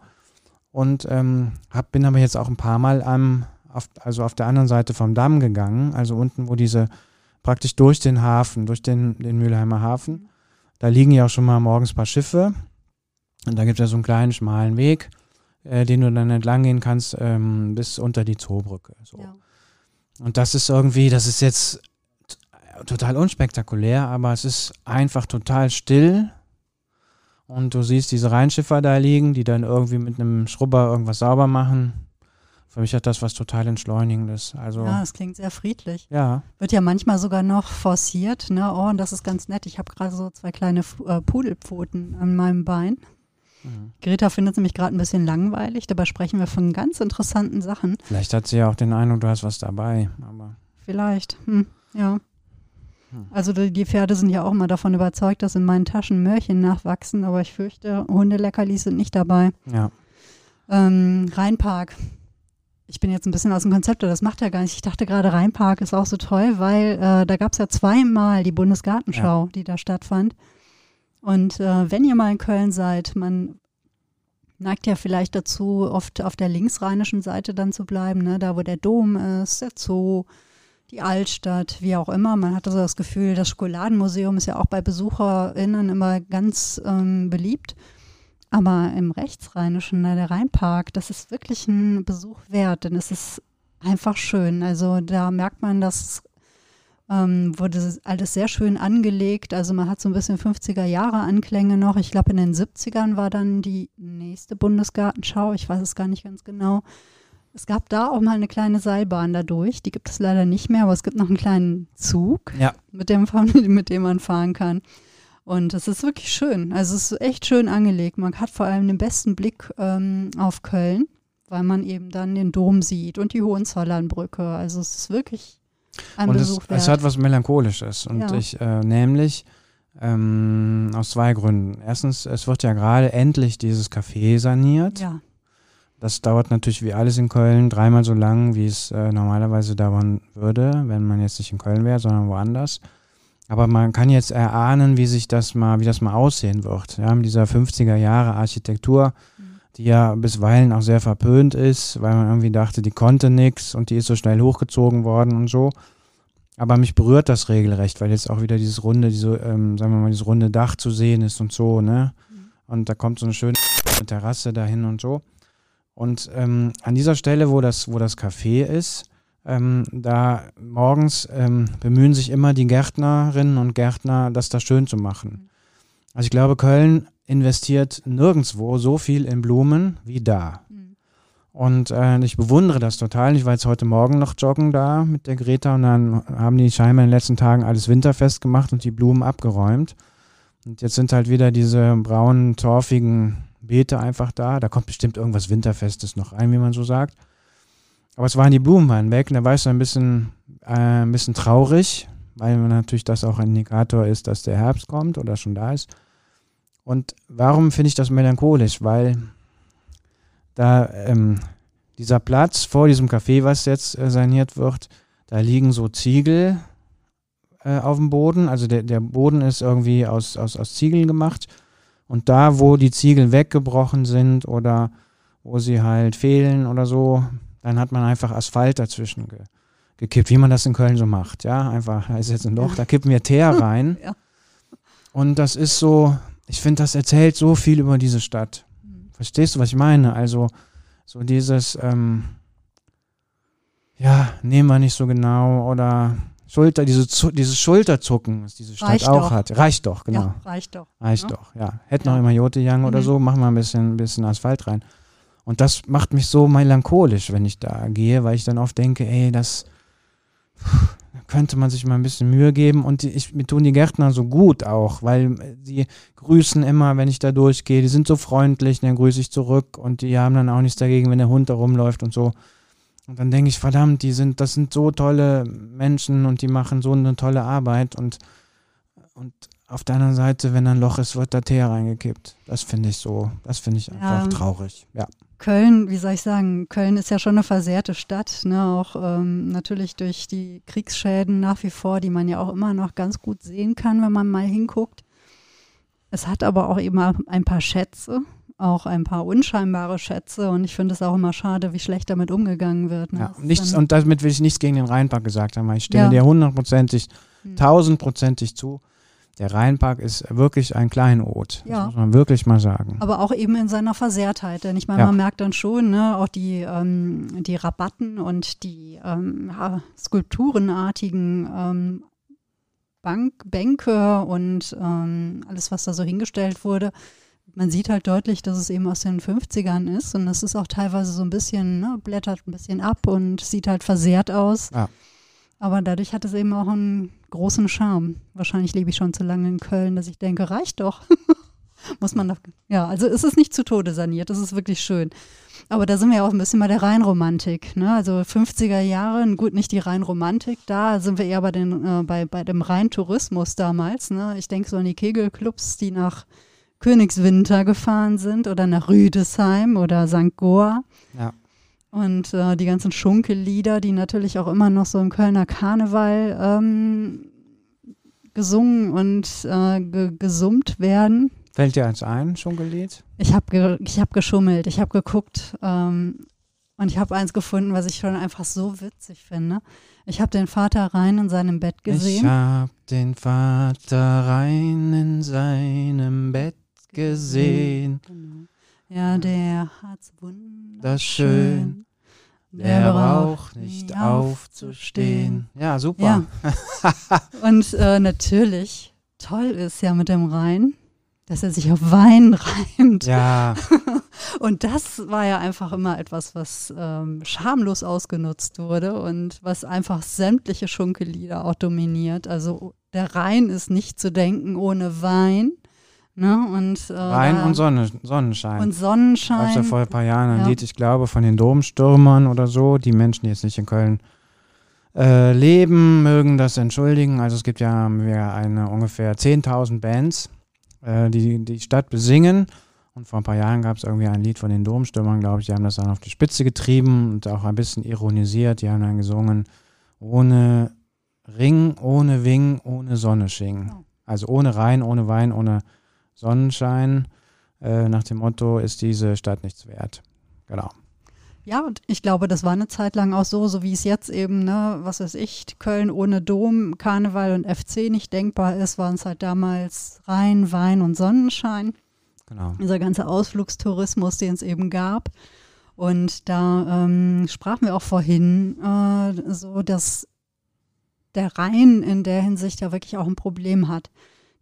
Und ähm, hab, bin aber jetzt auch ein paar Mal am, auf, also auf der anderen Seite vom Damm gegangen, also unten, wo diese praktisch durch den Hafen, durch den, den Mülheimer Hafen. Da liegen ja auch schon mal morgens ein paar Schiffe. Und da gibt es ja so einen kleinen, schmalen Weg, äh, den du dann entlang gehen kannst ähm, bis unter die Zoobrücke. So. Ja. Und das ist irgendwie, das ist jetzt total unspektakulär, aber es ist einfach total still. Und du siehst diese Rheinschiffer da liegen, die dann irgendwie mit einem Schrubber irgendwas sauber machen. Für mich hat das was total Entschleunigendes. Also, ja, ja. das klingt sehr friedlich. Wird ja manchmal sogar noch forciert. Ne? Oh, und das ist ganz nett. Ich habe gerade so zwei kleine äh, Pudelpfoten an meinem Bein. Mhm. Greta findet es nämlich gerade ein bisschen langweilig. Dabei sprechen wir von ganz interessanten Sachen. Vielleicht hat sie ja auch den Eindruck, du hast was dabei. Aber Vielleicht. Hm, ja. Hm. Also die, die Pferde sind ja auch immer davon überzeugt, dass in meinen Taschen Möhrchen nachwachsen, aber ich fürchte, Hundeleckerlis sind nicht dabei. ja. Ähm, Rheinpark. Ich bin jetzt ein bisschen aus dem Konzept, das macht ja gar nicht. Ich dachte gerade, Rheinpark ist auch so toll, weil äh, da gab es ja zweimal die Bundesgartenschau, die da stattfand. Und äh, wenn ihr mal in Köln seid, man neigt ja vielleicht dazu, oft auf der linksrheinischen Seite dann zu bleiben, ne? da wo der Dom ist, der Zoo, die Altstadt, wie auch immer. Man hatte so das Gefühl, das Schokoladenmuseum ist ja auch bei BesucherInnen immer ganz ähm, beliebt. Aber im Rechtsrheinischen, ne, der Rheinpark, das ist wirklich ein Besuch wert, denn es ist einfach schön. Also da merkt man, dass ähm, wurde alles sehr schön angelegt. Also man hat so ein bisschen 50er Jahre Anklänge noch. Ich glaube, in den 70ern war dann die nächste Bundesgartenschau. Ich weiß es gar nicht ganz genau. Es gab da auch mal eine kleine Seilbahn dadurch. Die gibt es leider nicht mehr, aber es gibt noch einen kleinen Zug, Ja. mit dem, mit dem man fahren kann. Und es ist wirklich schön. Also es ist echt schön angelegt. Man hat vor allem den besten Blick ähm, auf Köln, weil man eben dann den Dom sieht und die Hohenzollernbrücke. Also es ist wirklich ein Und es, Besuch es wert. hat was Melancholisches. Und Ja. ich, äh, nämlich ähm, aus zwei Gründen. Erstens, es wird ja gerade endlich dieses Café saniert. ja, Das dauert natürlich wie alles in Köln dreimal so lang, wie es äh, normalerweise dauern würde, wenn man jetzt nicht in Köln wäre, sondern woanders. Aber man kann jetzt erahnen, wie sich das mal, wie das mal aussehen wird. Ja, mit dieser 50er Jahre Architektur. Die ja bisweilen auch sehr verpönt ist, weil man irgendwie dachte, die konnte nichts und die ist so schnell hochgezogen worden und so. Aber mich berührt das regelrecht, weil jetzt auch wieder dieses runde, diese, ähm, sagen wir mal, dieses runde Dach zu sehen ist und so, ne? Und da kommt so eine schöne Terrasse dahin und so. Und ähm, an dieser Stelle, wo das, wo das Café ist, ähm, da morgens ähm, bemühen sich immer die Gärtnerinnen und Gärtner, das da schön zu machen. Also ich glaube, Köln investiert nirgendwo so viel in Blumen wie da. Mhm. Und äh, ich bewundere das total. Ich war jetzt heute Morgen noch joggen da mit der Greta und dann haben die scheinbar in den letzten Tagen alles winterfest gemacht und die Blumen abgeräumt. Und jetzt sind halt wieder diese braunen, torfigen Beete einfach da. Da kommt bestimmt irgendwas Winterfestes noch rein, wie man so sagt. Aber es waren die Blumen waren weg und da war ich so ein bisschen, äh, ein bisschen traurig, weil natürlich das auch ein Indikator ist, dass der Herbst kommt oder schon da ist. Und warum finde ich das melancholisch? Weil da ähm, dieser Platz vor diesem Café, was jetzt äh, saniert wird, da liegen so Ziegel äh, auf dem Boden. Also der, der Boden ist irgendwie aus, aus, aus Ziegeln gemacht. Und da, wo die Ziegel weggebrochen sind oder wo sie halt fehlen oder so, dann hat man einfach Asphalt dazwischen ge gekippt, wie man das in Köln so macht. Ja, einfach, da ist jetzt ein Loch, da kippen wir Teer rein. Ja. Und das ist so, ich finde, das erzählt so viel über diese Stadt. Verstehst du, was ich meine? Also, so dieses, ähm, ja, nehmen wir nicht so genau oder Schulter, diese, dieses Schulterzucken, was diese Stadt Reicht auch doch. hat. Reicht doch, genau. Ja, reicht doch. Reicht Ja. doch, ja. Hätte Ja. noch immer Jotejang oder Mhm. so, machen wir ein bisschen, ein bisschen Asphalt rein. Und das macht mich so melancholisch, wenn ich da gehe, weil ich dann oft denke, ey, das da könnte man sich mal ein bisschen Mühe geben. Und die, ich, mir tun die Gärtner so gut auch, weil äh, die grüßen immer, wenn ich da durchgehe. Die sind so freundlich, dann grüße ich zurück und die haben dann auch nichts dagegen, wenn der Hund da rumläuft und so. Und dann denke ich, verdammt, die sind, das sind so tolle Menschen und die machen so eine tolle Arbeit und, und auf der anderen Seite, wenn ein Loch ist, wird da Teer reingekippt. Das finde ich so, das finde ich einfach Ja. traurig. Ja. Köln, wie soll ich sagen, Köln ist ja schon eine versehrte Stadt, ne? auch ähm, natürlich durch die Kriegsschäden nach wie vor, die man ja auch immer noch ganz gut sehen kann, wenn man mal hinguckt. Es hat aber auch eben ein paar Schätze, auch ein paar unscheinbare Schätze und ich finde es auch immer schade, wie schlecht damit umgegangen wird. Ne? Ja, nichts, und damit will ich nichts gegen den Rheinpark gesagt haben, weil ich stimme Ja. dir hundertprozentig hm. tausendprozentig zu. Der Rheinpark ist wirklich ein Kleinod. Ja. Das muss man wirklich mal sagen. Aber auch eben in seiner Versehrtheit. Denn ich meine, ja. man merkt dann schon, ne, auch die, ähm, die Rabatten und die ähm, skulpturenartigen ähm, Bank, Bänke und ähm, alles, was da so hingestellt wurde. Man sieht halt deutlich, dass es eben aus den 50ern ist und es ist auch teilweise so ein bisschen, ne, blättert ein bisschen ab und sieht halt versehrt aus. Ja. Aber dadurch hat es eben auch einen großen Charme. Wahrscheinlich lebe ich schon zu lange in Köln, dass ich denke, reicht doch. Muss man doch. Ja, also es ist nicht zu Tode saniert, das ist wirklich schön. Aber da sind wir ja auch ein bisschen bei der Rheinromantik. Ne? Also 50er Jahre, gut, nicht die Rheinromantik, da sind wir eher bei, den, äh, bei, bei dem Rheintourismus damals. Ne? Ich denke so an die Kegelclubs, die nach Königswinter gefahren sind oder nach Rüdesheim oder St. Goa. Ja. Und äh, die ganzen Schunkellieder, die natürlich auch immer noch so im Kölner Karneval ähm, gesungen und äh, ge gesummt werden. Fällt dir eins ein, Schunkellied? Ich habe ge hab geschummelt, ich habe geguckt ähm, und ich habe eins gefunden, was ich schon einfach so witzig finde. Ich habe den Vater rein in seinem Bett gesehen. Ich habe den Vater rein in seinem Bett gesehen. Genau. Ja, der hat's wunderschön. Der, der braucht nicht aufzustehen. Ja, super. Ja. Und äh, natürlich, toll ist ja mit dem Rhein, dass er sich auf Wein reimt. Ja. und das war ja einfach immer etwas, was ähm, schamlos ausgenutzt wurde und was einfach sämtliche Schunkelieder auch dominiert. Also der Rhein ist nicht zu denken ohne Wein. Ne? Und, äh, Rhein und Sonne, Sonnenschein. Und Sonnenschein. Gab ja vor ein paar Jahren ein ja. Lied, ich glaube, von den Domstürmern oder so. Die Menschen, die jetzt nicht in Köln äh, leben, mögen das entschuldigen. Also es gibt ja eine ungefähr 10.000 Bands, äh, die die Stadt besingen. Und vor ein paar Jahren gab es irgendwie ein Lied von den Domstürmern, glaube ich. Die haben das dann auf die Spitze getrieben und auch ein bisschen ironisiert. Die haben dann gesungen, ohne Ring, ohne Wing, ohne Sonne sching. Oh. Also ohne Rhein, ohne Wein, ohne Sonnenschein. Äh, nach dem Motto, ist diese Stadt nichts wert. Genau. Ja, und ich glaube, das war eine Zeit lang auch so, so wie es jetzt eben, ne, was weiß ich, Köln ohne Dom, Karneval und FC nicht denkbar ist, waren es halt damals Rhein, Wein und Sonnenschein. Genau. Dieser ganze Ausflugstourismus, den es eben gab. Und da ähm, sprachen wir auch vorhin äh, so, dass der Rhein in der Hinsicht ja wirklich auch ein Problem hat.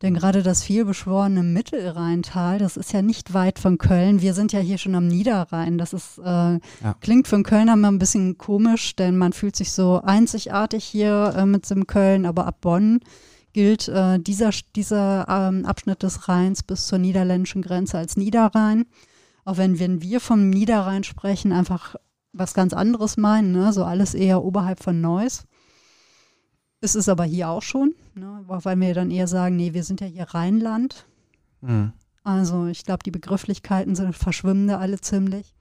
Denn gerade das vielbeschworene Mittelrheintal, das ist ja nicht weit von Köln. Wir sind ja hier schon am Niederrhein. Das ist, äh, ja. klingt für einen Kölner immer ein bisschen komisch, denn man fühlt sich so einzigartig hier äh, mit dem Köln, aber ab Bonn gilt äh, dieser, dieser ähm, Abschnitt des Rheins bis zur niederländischen Grenze als Niederrhein. Auch wenn, wenn wir vom Niederrhein sprechen, einfach was ganz anderes meinen, ne? so alles eher oberhalb von Neuss. Ist es aber hier auch schon, ne? weil wir dann eher sagen, nee, wir sind ja hier Rheinland. Mhm. Also ich glaube, die Begrifflichkeiten sind, verschwimmen da alle ziemlich.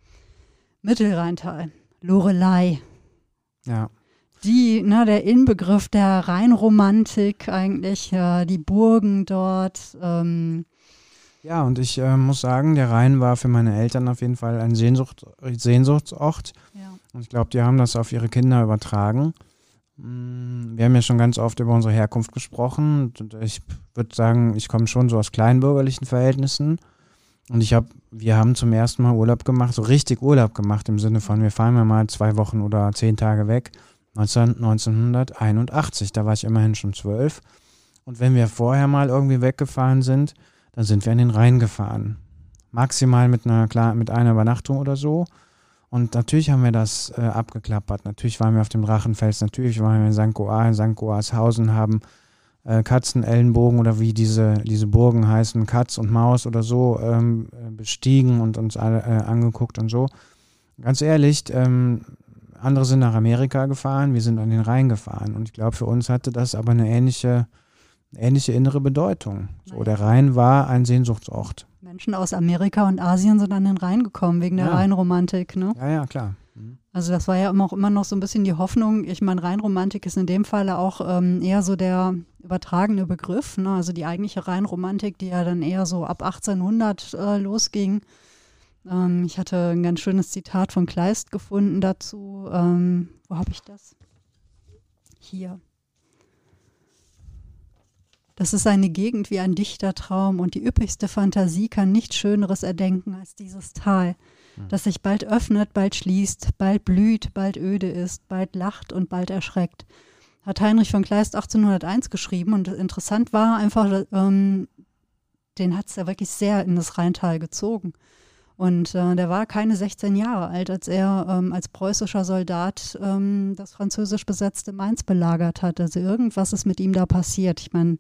Mittelrheintal, Lorelei. Ja. Die, ne, der Inbegriff der Rheinromantik eigentlich, ja, die Burgen dort. Ähm. Ja, und ich äh, muss sagen, der Rhein war für meine Eltern auf jeden Fall ein Sehnsucht, Sehnsuchtsort. Ja. Und ich glaube, die haben das auf ihre Kinder übertragen. Mm, wir haben ja schon ganz oft über unsere Herkunft gesprochen. Ich würde sagen, ich komme schon so aus kleinbürgerlichen Verhältnissen. Und ich habe, wir haben zum ersten Mal Urlaub gemacht, so richtig Urlaub gemacht im Sinne von, wir fahren mal zwei Wochen oder zehn Tage weg. 19, 1981, da war ich immerhin schon zwölf. Und wenn wir vorher mal irgendwie weggefahren sind, dann sind wir in den Rhein gefahren. Maximal mit einer, mit einer Übernachtung oder so. Und natürlich haben wir das äh, abgeklappert. Natürlich waren wir auf dem Drachenfels, natürlich waren wir in St. Goar, in St. Goarshausen, haben äh, Katzenellenbogen oder wie diese, diese Burgen heißen, Katz und Maus oder so, ähm, äh, bestiegen und uns alle äh, angeguckt und so. Ganz ehrlich, ähm, andere sind nach Amerika gefahren, wir sind an den Rhein gefahren. Und ich glaube, für uns hatte das aber eine ähnliche, ähnliche innere Bedeutung. So, der Rhein war ein Sehnsuchtsort. Menschen aus Amerika und Asien sind an den Rhein gekommen wegen der ja. Rheinromantik. Ne? Ja, ja, klar. Mhm. Also das war ja immer auch immer noch so ein bisschen die Hoffnung. Ich meine, Rheinromantik ist in dem Falle auch ähm, eher so der übertragene Begriff. Ne? Also die eigentliche Rheinromantik, die ja dann eher so ab 1800 äh, losging. Ähm, ich hatte ein ganz schönes Zitat von Kleist gefunden dazu. Ähm, wo habe ich das? Hier. Das ist eine Gegend wie ein dichter Traum und die üppigste Fantasie kann nichts Schöneres erdenken als dieses Tal, hm. das sich bald öffnet, bald schließt, bald blüht, bald öde ist, bald lacht und bald erschreckt. Hat Heinrich von Kleist 1801 geschrieben und interessant war einfach, ähm, den hat es ja wirklich sehr in das Rheintal gezogen. Und äh, der war keine 16 Jahre alt, als er ähm, als preußischer Soldat ähm, das französisch besetzte Mainz belagert hat. Also irgendwas ist mit ihm da passiert. Ich meine,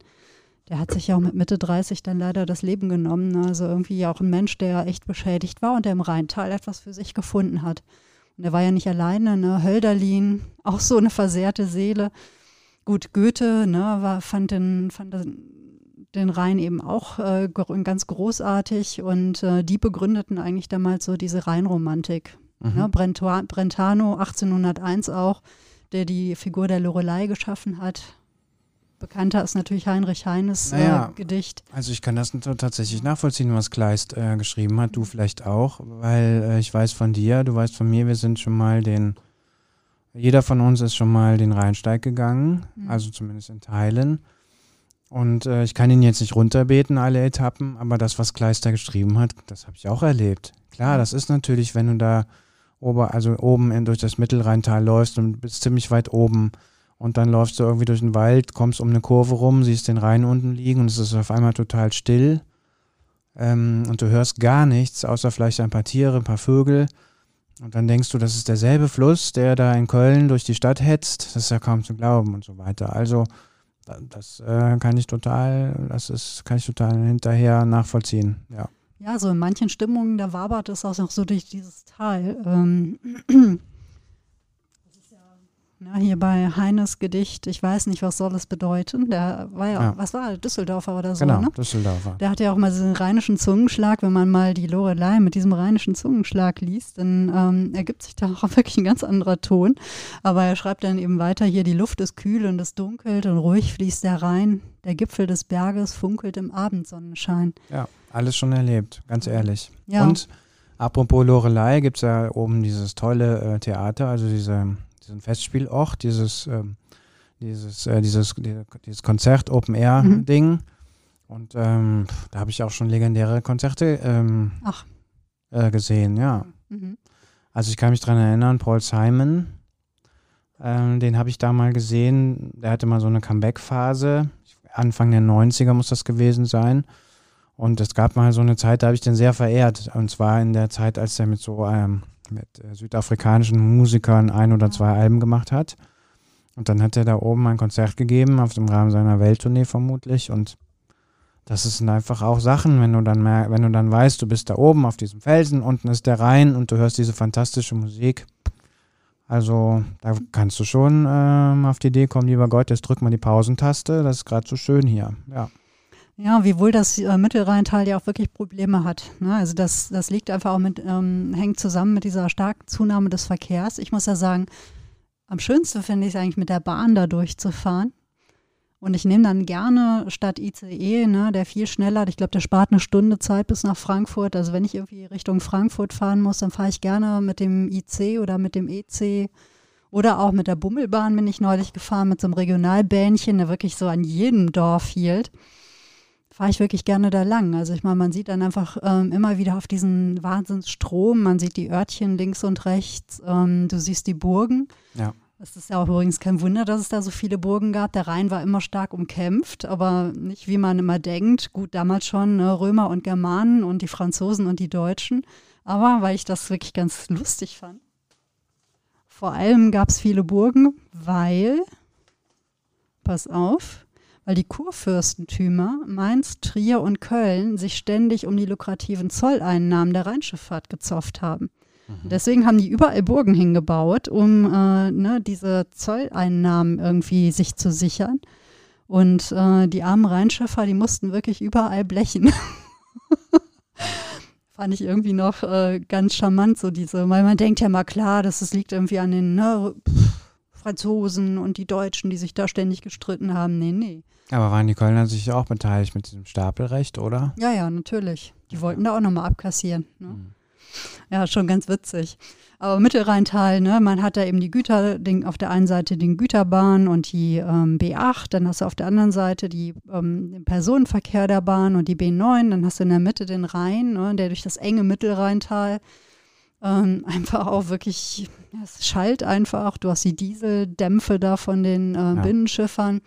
der hat sich ja auch mit Mitte 30 dann leider das Leben genommen. Also irgendwie auch ein Mensch, der echt beschädigt war und der im Rheintal etwas für sich gefunden hat. Und er war ja nicht alleine, ne? Hölderlin, auch so eine versehrte Seele. Gut, Goethe, ne, war, fand den, fand den den Rhein eben auch äh, ganz großartig und äh, die begründeten eigentlich damals so diese Rheinromantik. Mhm. Ja, Brentano 1801 auch, der die Figur der Lorelei geschaffen hat. Bekannter ist natürlich Heinrich Heines äh, naja, Gedicht. Also ich kann das tatsächlich nachvollziehen, was Kleist äh, geschrieben hat, du vielleicht auch, weil äh, ich weiß von dir, du weißt von mir, wir sind schon mal den, jeder von uns ist schon mal den Rheinsteig gegangen, mhm. also zumindest in Teilen. Und äh, ich kann ihn jetzt nicht runterbeten, alle Etappen, aber das, was Kleister geschrieben hat, das habe ich auch erlebt. Klar, das ist natürlich, wenn du da ober, also oben in, durch das Mittelrheintal läufst und bist ziemlich weit oben und dann läufst du irgendwie durch den Wald, kommst um eine Kurve rum, siehst den Rhein unten liegen und es ist auf einmal total still ähm, und du hörst gar nichts, außer vielleicht ein paar Tiere, ein paar Vögel. Und dann denkst du, das ist derselbe Fluss, der da in Köln durch die Stadt hetzt. Das ist ja kaum zu glauben und so weiter. Also das äh, kann ich total, das ist, kann ich total hinterher nachvollziehen, ja. Ja, so in manchen Stimmungen, da wabert es auch so durch dieses Tal. Ähm, Ja, hier bei Heines Gedicht, ich weiß nicht, was soll es bedeuten. Der war ja, ja. was war er, Düsseldorfer oder so, genau, ne? Düsseldorfer. Der hat ja auch mal diesen rheinischen Zungenschlag. Wenn man mal die Lorelei mit diesem rheinischen Zungenschlag liest, dann ähm, ergibt sich da auch wirklich ein ganz anderer Ton. Aber er schreibt dann eben weiter hier, die Luft ist kühl und es dunkelt und ruhig fließt der Rhein. Der Gipfel des Berges funkelt im Abendsonnenschein. Ja, alles schon erlebt, ganz ehrlich. Ja. Und apropos Lorelei, gibt es ja oben dieses tolle äh, Theater, also diese diesen Festspielort, dieses, ähm, dieses, äh, dieses, dieses Konzert Open Air mhm. Ding. Und ähm, da habe ich auch schon legendäre Konzerte ähm, äh, gesehen, ja. Mhm. Also ich kann mich daran erinnern, Paul Simon, ähm, den habe ich da mal gesehen. Der hatte mal so eine Comeback-Phase. Anfang der 90er muss das gewesen sein. Und es gab mal so eine Zeit, da habe ich den sehr verehrt. Und zwar in der Zeit, als er mit so ähm, mit äh, südafrikanischen Musikern ein oder zwei Alben gemacht hat. Und dann hat er da oben ein Konzert gegeben, auf dem Rahmen seiner Welttournee vermutlich. Und das sind einfach auch Sachen, wenn du dann mer wenn du dann weißt, du bist da oben auf diesem Felsen, unten ist der Rhein und du hörst diese fantastische Musik. Also da kannst du schon ähm, auf die Idee kommen, lieber Gott, jetzt drück mal die Pausentaste, das ist gerade so schön hier. Ja. Ja, wiewohl das äh, Mittelrheintal ja auch wirklich Probleme hat. Ne? Also das, das liegt einfach auch mit, ähm, hängt zusammen mit dieser starken Zunahme des Verkehrs. Ich muss ja sagen, am schönsten finde ich es eigentlich mit der Bahn da durchzufahren. Und ich nehme dann gerne statt ICE, ne, der viel schneller, ich glaube, der spart eine Stunde Zeit bis nach Frankfurt. Also wenn ich irgendwie Richtung Frankfurt fahren muss, dann fahre ich gerne mit dem IC oder mit dem EC oder auch mit der Bummelbahn bin ich neulich gefahren, mit so einem Regionalbähnchen, der wirklich so an jedem Dorf hielt fahre ich wirklich gerne da lang. Also ich meine, man sieht dann einfach ähm, immer wieder auf diesen Wahnsinnsstrom, man sieht die Örtchen links und rechts, ähm, du siehst die Burgen. Ja. Es ist ja auch übrigens kein Wunder, dass es da so viele Burgen gab. Der Rhein war immer stark umkämpft, aber nicht wie man immer denkt. Gut, damals schon ne, Römer und Germanen und die Franzosen und die Deutschen. Aber weil ich das wirklich ganz lustig fand. Vor allem gab es viele Burgen, weil, pass auf, weil die Kurfürstentümer Mainz, Trier und Köln sich ständig um die lukrativen Zolleinnahmen der Rheinschifffahrt gezofft haben. Mhm. Deswegen haben die überall Burgen hingebaut, um äh, ne, diese Zolleinnahmen irgendwie sich zu sichern. Und äh, die armen Rheinschiffer, die mussten wirklich überall blechen. Fand ich irgendwie noch äh, ganz charmant, so diese, weil man denkt ja mal klar, dass es liegt irgendwie an den ne, Franzosen und die Deutschen, die sich da ständig gestritten haben. Nee, nee. Aber waren die Kölner sich auch beteiligt mit diesem Stapelrecht, oder? Ja, ja, natürlich. Die wollten da auch nochmal abkassieren. Ne? Mhm. Ja, schon ganz witzig. Aber Mittelrheintal, ne, man hat da eben die Güter, den, auf der einen Seite den Güterbahn und die ähm, B8, dann hast du auf der anderen Seite die, ähm, den Personenverkehr der Bahn und die B9, dann hast du in der Mitte den Rhein, ne, der durch das enge Mittelrheintal ähm, einfach auch wirklich, es schallt einfach, du hast die Dieseldämpfe da von den äh, ja. Binnenschiffern.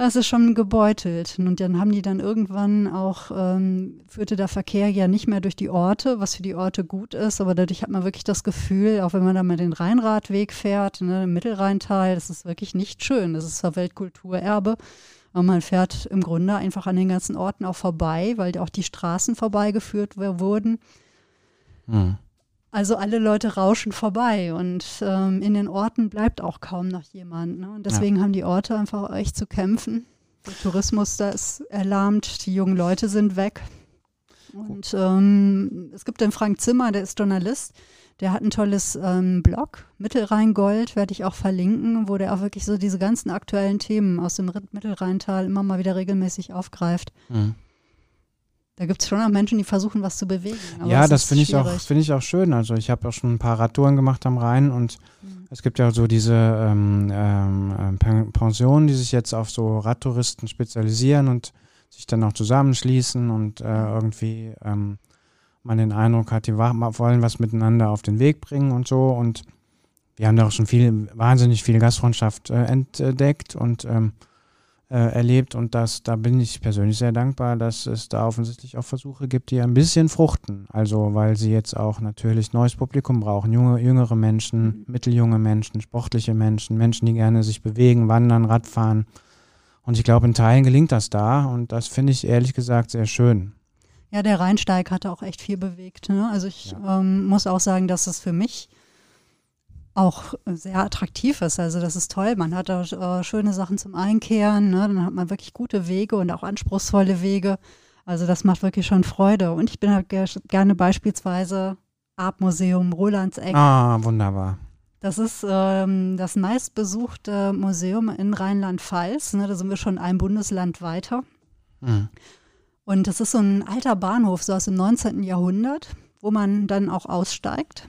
Es ist schon gebeutelt. Und dann haben die dann irgendwann auch, ähm, führte der Verkehr ja nicht mehr durch die Orte, was für die Orte gut ist, aber dadurch hat man wirklich das Gefühl, auch wenn man da mal den Rheinradweg fährt, ne, im Mittelrheintal, das ist wirklich nicht schön. Das ist zwar Weltkulturerbe, aber man fährt im Grunde einfach an den ganzen Orten auch vorbei, weil auch die Straßen vorbeigeführt wurden. Mhm. Also alle Leute rauschen vorbei und ähm, in den Orten bleibt auch kaum noch jemand. Ne? Und deswegen ja. haben die Orte einfach echt zu kämpfen. Der Tourismus da ist erlahmt, die jungen Leute sind weg. Und ähm, es gibt den Frank Zimmer, der ist Journalist, der hat ein tolles ähm, Blog, Mittelrheingold, werde ich auch verlinken, wo der auch wirklich so diese ganzen aktuellen Themen aus dem Mittelrheintal immer mal wieder regelmäßig aufgreift. Mhm. Da gibt es schon auch Menschen, die versuchen, was zu bewegen. ja, das finde ich, auch, find ich auch schön. Also ich habe auch schon ein paar Radtouren gemacht am Rhein und mhm. es gibt ja so diese ähm, ähm, Pensionen, die sich jetzt auf so Radtouristen spezialisieren und sich dann auch zusammenschließen und äh, irgendwie ähm, man den Eindruck hat, die wollen was miteinander auf den Weg bringen und so. Und wir haben da auch schon viel, wahnsinnig viel Gastfreundschaft äh, entdeckt und ähm, äh, erlebt und das, da bin ich persönlich sehr dankbar, dass es da offensichtlich auch Versuche gibt, die ein bisschen fruchten. Also weil sie jetzt auch natürlich neues Publikum brauchen, junge, jüngere Menschen, mhm. mitteljunge Menschen, sportliche Menschen, Menschen, die gerne sich bewegen, wandern, Radfahren. Und ich glaube, in Teilen gelingt das da und das finde ich ehrlich gesagt sehr schön. Ja, der Rheinsteig hatte auch echt viel bewegt. Ne? Also ich ja. ähm, muss auch sagen, dass es für mich auch sehr attraktiv ist. Also das ist toll. Man hat da äh, schöne Sachen zum Einkehren. Ne? Dann hat man wirklich gute Wege und auch anspruchsvolle Wege. Also das macht wirklich schon Freude. Und ich bin halt gerne beispielsweise Artmuseum Rolandseck. Ah, wunderbar. Das ist ähm, das meistbesuchte Museum in Rheinland-Pfalz. Ne? Da sind wir schon ein Bundesland weiter. Mhm. Und das ist so ein alter Bahnhof, so aus dem 19. Jahrhundert, wo man dann auch aussteigt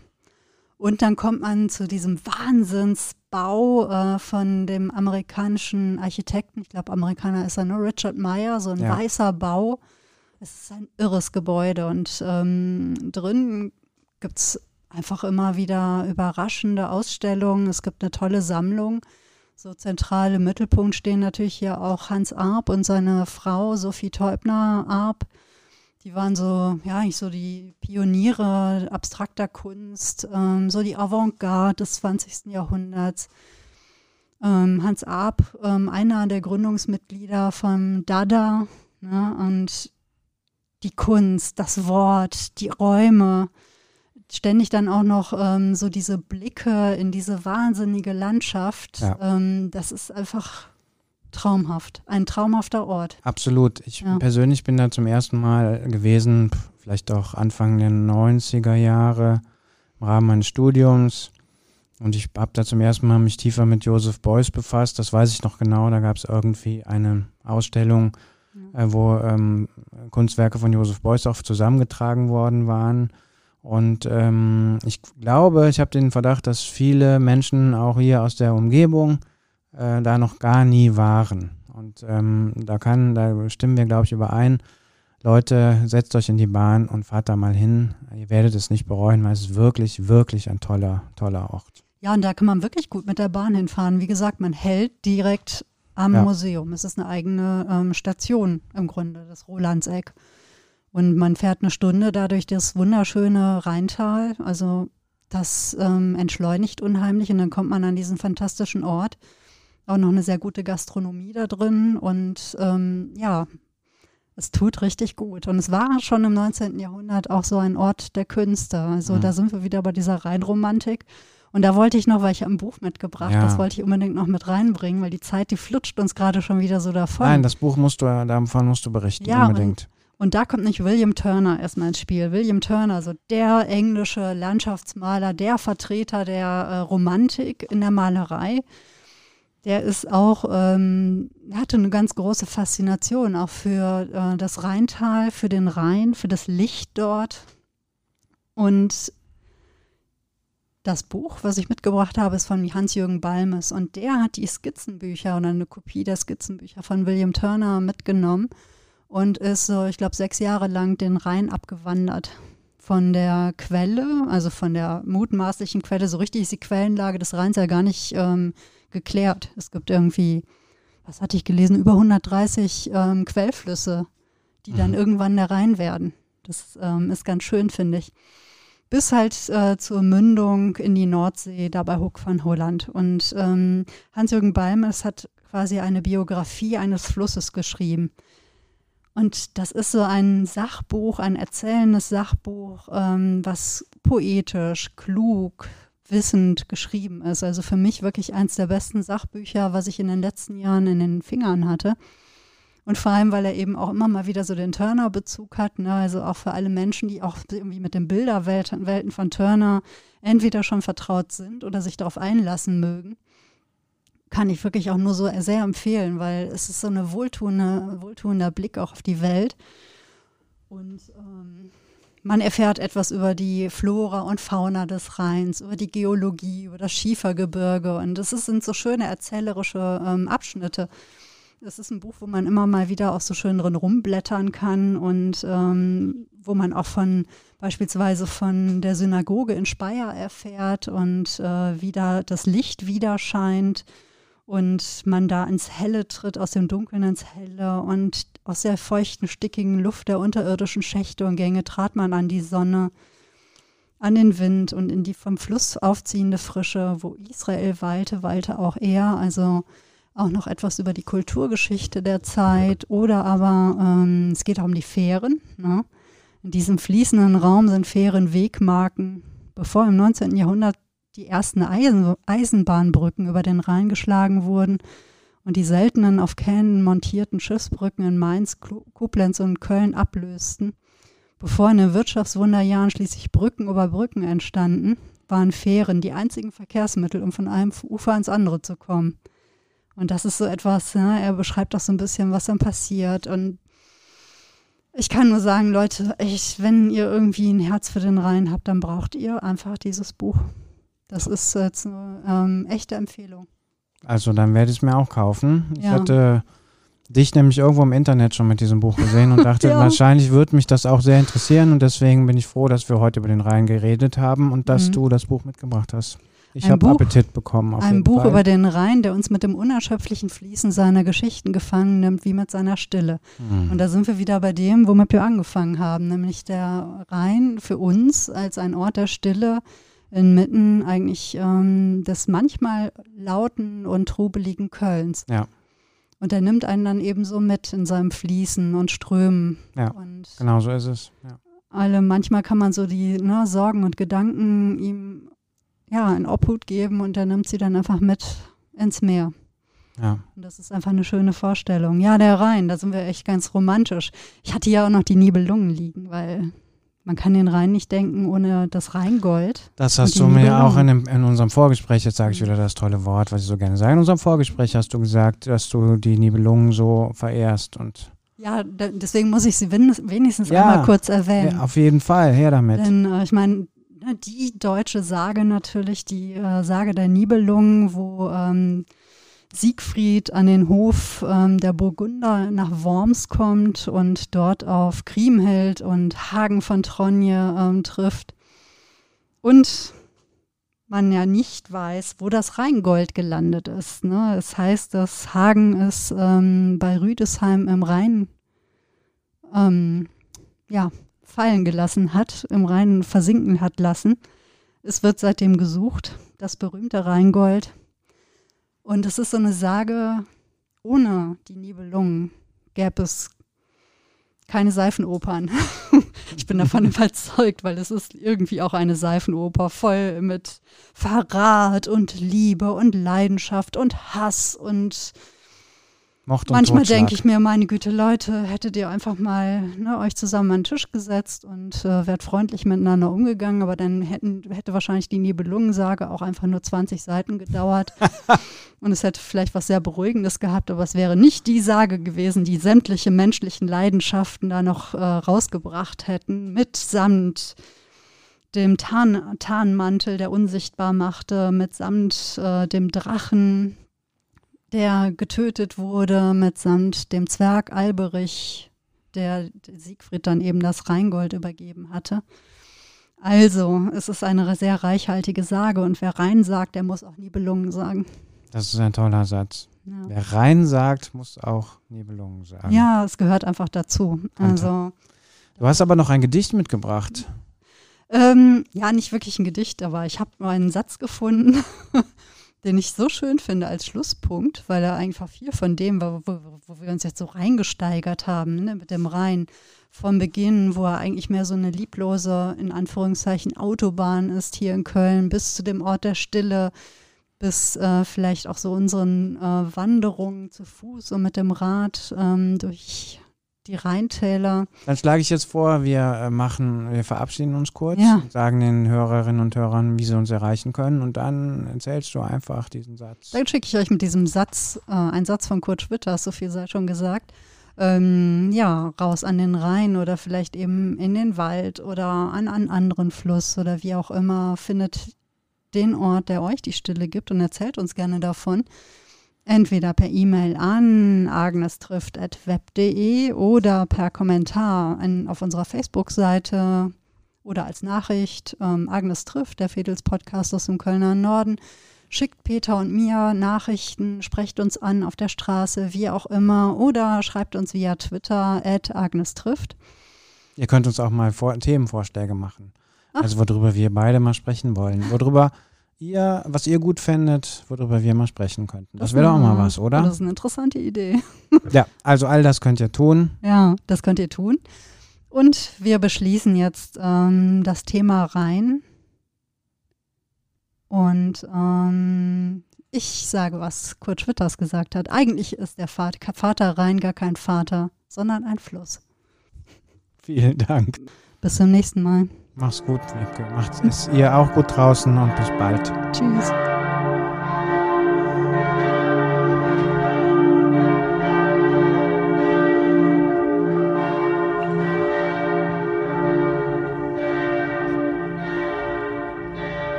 und dann kommt man zu diesem Wahnsinnsbau äh, von dem amerikanischen Architekten. Ich glaube, Amerikaner ist er nur, Richard Meyer, so ein ja. weißer Bau. Es ist ein irres Gebäude und ähm, drin gibt es einfach immer wieder überraschende Ausstellungen. Es gibt eine tolle Sammlung. So zentral im Mittelpunkt stehen natürlich hier auch Hans Arp und seine Frau Sophie Teubner Arp die waren so, ja, eigentlich so die Pioniere abstrakter Kunst, ähm, so die Avantgarde des 20. Jahrhunderts. Ähm, Hans Arp, ähm, einer der Gründungsmitglieder von Dada, ne, und die Kunst, das Wort, die Räume, ständig dann auch noch ähm, so diese Blicke in diese wahnsinnige Landschaft. Ja. Ähm, das ist einfach traumhaft, ein traumhafter Ort. Absolut. Ich ja. persönlich bin da zum ersten Mal gewesen, vielleicht auch Anfang der 90er Jahre im Rahmen meines Studiums. Und ich habe da zum ersten Mal mich tiefer mit Joseph Beuys befasst. Das weiß ich noch genau. Da gab es irgendwie eine Ausstellung, ja. äh, wo ähm, Kunstwerke von Joseph Beuys auch zusammengetragen worden waren. Und ähm, ich glaube, ich habe den Verdacht, dass viele Menschen auch hier aus der Umgebung äh, da noch gar nie waren. Und ähm, da kann, da stimmen wir, glaube ich, überein. Leute, setzt euch in die Bahn und fahrt da mal hin. Ihr werdet es nicht bereuen, weil es ist wirklich, wirklich ein toller, toller Ort. Ja, und da kann man wirklich gut mit der Bahn hinfahren. Wie gesagt, man hält direkt am ja. Museum. Es ist eine eigene ähm, Station im Grunde, das Rolandseck. Und man fährt eine Stunde da durch das wunderschöne Rheintal. Also das ähm, entschleunigt unheimlich und dann kommt man an diesen fantastischen Ort auch noch eine sehr gute Gastronomie da drin und ähm, ja, es tut richtig gut. Und es war schon im 19. Jahrhundert auch so ein Ort der Künste. Also mhm. da sind wir wieder bei dieser Rheinromantik. Und da wollte ich noch, weil ich habe ein Buch mitgebracht, ja. das wollte ich unbedingt noch mit reinbringen, weil die Zeit, die flutscht uns gerade schon wieder so davon. Nein, das Buch musst du, davon musst du berichten, ja, unbedingt. Und, und da kommt nicht William Turner erstmal ins Spiel. William Turner, so der englische Landschaftsmaler, der Vertreter der äh, Romantik in der Malerei der ist auch, ähm, hatte eine ganz große Faszination auch für äh, das Rheintal, für den Rhein, für das Licht dort. Und das Buch, was ich mitgebracht habe, ist von Hans-Jürgen Balmes und der hat die Skizzenbücher oder eine Kopie der Skizzenbücher von William Turner mitgenommen und ist so, ich glaube, sechs Jahre lang den Rhein abgewandert. Von der Quelle, also von der mutmaßlichen Quelle, so richtig ist die Quellenlage des Rheins ja gar nicht ähm, geklärt. Es gibt irgendwie, was hatte ich gelesen, über 130 ähm, Quellflüsse, die dann mhm. irgendwann der Rhein werden. Das ähm, ist ganz schön, finde ich bis halt äh, zur Mündung in die Nordsee, da bei Hook van Holland. Und ähm, Hans-Jürgen Balmes hat quasi eine Biografie eines Flusses geschrieben. Und das ist so ein Sachbuch, ein erzählendes Sachbuch, ähm, was poetisch, klug, wissend geschrieben ist. Also für mich wirklich eins der besten Sachbücher, was ich in den letzten Jahren in den Fingern hatte. Und vor allem, weil er eben auch immer mal wieder so den Turner-Bezug hat, ne? also auch für alle Menschen, die auch irgendwie mit den Bilderwelten Welten von Turner entweder schon vertraut sind oder sich darauf einlassen mögen, kann ich wirklich auch nur so sehr empfehlen, weil es ist so eine wohltuende, wohltuender Blick auch auf die Welt. Und ähm, man erfährt etwas über die Flora und Fauna des Rheins, über die Geologie, über das Schiefergebirge. Und das sind so schöne erzählerische ähm, Abschnitte. Es ist ein Buch, wo man immer mal wieder auch so schön drin rumblättern kann und ähm, wo man auch von beispielsweise von der Synagoge in Speyer erfährt und äh, wie da das Licht wieder scheint und man da ins Helle tritt, aus dem Dunkeln ins Helle und aus der feuchten, stickigen Luft der unterirdischen Schächte und Gänge trat man an die Sonne, an den Wind und in die vom Fluss aufziehende Frische, wo Israel weilte, weilte auch er. Also auch noch etwas über die Kulturgeschichte der Zeit oder aber ähm, es geht auch um die Fähren. Ne? In diesem fließenden Raum sind Fähren Wegmarken. Bevor im 19. Jahrhundert die ersten Eisen Eisenbahnbrücken über den Rhein geschlagen wurden und die seltenen auf Kähnen montierten Schiffsbrücken in Mainz, Koblenz und Köln ablösten, bevor in den Wirtschaftswunderjahren schließlich Brücken über Brücken entstanden, waren Fähren die einzigen Verkehrsmittel, um von einem Ufer ins andere zu kommen. Und das ist so etwas, ne, er beschreibt auch so ein bisschen, was dann passiert. Und ich kann nur sagen, Leute, echt, wenn ihr irgendwie ein Herz für den Rhein habt, dann braucht ihr einfach dieses Buch. Das ist jetzt eine ähm, echte Empfehlung. Also dann werde ich es mir auch kaufen. Ich ja. hatte dich nämlich irgendwo im Internet schon mit diesem Buch gesehen und dachte, ja. wahrscheinlich würde mich das auch sehr interessieren und deswegen bin ich froh, dass wir heute über den Rhein geredet haben und dass mhm. du das Buch mitgebracht hast. Ich habe Appetit bekommen. ein Buch Fall. über den Rhein, der uns mit dem unerschöpflichen Fließen seiner Geschichten gefangen nimmt, wie mit seiner Stille. Mhm. Und da sind wir wieder bei dem, womit wir angefangen haben, nämlich der Rhein für uns als ein Ort der Stille inmitten eigentlich ähm, des manchmal lauten und trubeligen Kölns. Ja. Und er nimmt einen dann eben so mit in seinem Fließen und Strömen. Ja, und genau so ist es. Ja. Alle, manchmal kann man so die ne, Sorgen und Gedanken ihm ja, in Obhut geben und er nimmt sie dann einfach mit ins Meer. Ja. Und das ist einfach eine schöne Vorstellung. Ja, der Rhein, da sind wir echt ganz romantisch. Ich hatte ja auch noch die Nibelungen liegen, weil man kann den Rhein nicht denken ohne das Rheingold. Das hast du mir auch in, dem, in, unserem Vorgespräch, jetzt sage ich wieder das tolle Wort, was ich so gerne sage. In unserem Vorgespräch hast du gesagt, dass du die Nibelungen so verehrst und ja, deswegen muss ich sie wenigstens ja, einmal kurz erwähnen. Ja, auf jeden Fall, her damit. Denn äh, ich meine, Ne, die deutsche Sage natürlich, die äh, Sage der Nibelungen, wo ähm, Siegfried an den Hof ähm, der Burgunder nach Worms kommt und dort auf Kriemhild und Hagen von Tronje ähm, trifft. Und man ja nicht weiß, wo das Rheingold gelandet ist. Ne? Es heißt, dass Hagen es ähm, bei Rüdesheim im Rhein ähm, ja, fallen gelassen hat, im Rhein versinken hat lassen. Es wird seitdem gesucht, das berühmte Rheingold. Und es ist so eine Sage, ohne die Nibelungen gäbe es keine Seifenopern. ich bin davon überzeugt, weil es ist irgendwie auch eine Seifenoper voll mit Verrat und Liebe und Leidenschaft und Hass und Mord Manchmal denke ich mir, meine Güte, Leute, hättet ihr einfach mal ne, euch zusammen an den Tisch gesetzt und äh, wärt freundlich miteinander umgegangen, aber dann hätten, hätte wahrscheinlich die Nibelungensage auch einfach nur 20 Seiten gedauert. und es hätte vielleicht was sehr Beruhigendes gehabt, aber es wäre nicht die Sage gewesen, die sämtliche menschlichen Leidenschaften da noch äh, rausgebracht hätten, mitsamt dem Tarn, Tarnmantel, der unsichtbar machte, mitsamt äh, dem Drachen, der getötet wurde, mitsamt dem Zwerg Alberich, der Siegfried dann eben das Rheingold übergeben hatte. Also, es ist eine sehr reichhaltige Sage und wer rein sagt, der muss auch Nibelungen sagen. Das ist ein toller Satz. Ja. Wer rein sagt, muss auch Nibelungen sagen. Ja, es gehört einfach dazu. Also, du hast aber noch ein Gedicht mitgebracht. Ähm, ja, nicht wirklich ein Gedicht, aber ich habe mal einen Satz gefunden, den ich so schön finde als Schlusspunkt, weil er einfach viel von dem war, wo, wo wir uns jetzt so reingesteigert haben, ne, mit dem Rhein. Vom Beginn, wo er eigentlich mehr so eine lieblose, in Anführungszeichen, Autobahn ist hier in Köln, bis zu dem Ort der Stille, bis äh, vielleicht auch so unseren äh, Wanderungen zu Fuß und mit dem Rad ähm, durch die Rheintäler. Dann schlage ich jetzt vor, wir äh, machen, wir verabschieden uns kurz, ja. sagen den Hörerinnen und Hörern, wie sie uns erreichen können und dann erzählst du einfach diesen Satz. Dann schicke ich euch mit diesem Satz, äh, ein Satz von Kurt Schwitter, so viel sei schon gesagt, ähm, ja, raus an den Rhein oder vielleicht eben in den Wald oder an einen anderen Fluss oder wie auch immer, findet den Ort, der euch die Stille gibt und erzählt uns gerne davon entweder per E-Mail an agnestrifft.web.de oder per Kommentar an, auf unserer Facebook-Seite oder als Nachricht. Ähm, Agnes trifft, der Fedels Podcast aus dem Kölner Norden. Schickt Peter und mir Nachrichten, sprecht uns an auf der Straße, wie auch immer, oder schreibt uns via Twitter at Agnes trifft. Ihr könnt uns auch mal vor Themenvorschläge machen. Ach. Also worüber wir beide mal sprechen wollen. Worüber ihr, was ihr gut fändet, worüber wir mal sprechen könnten. Das, das wäre doch auch mal was, oder? Das ist eine interessante Idee. ja, also all das könnt ihr tun. Ja, das könnt ihr tun. Und wir beschließen jetzt ähm, das Thema rein. Und ähm, ich sage, was Kurt Schwitters gesagt hat. Eigentlich ist der Vater Rhein gar kein Vater, sondern ein Fluss. Vielen Dank. Bis zum nächsten Mal. Mach's gut, Wiebke. Macht es ihr auch gut draußen und bis bald. Tschüss.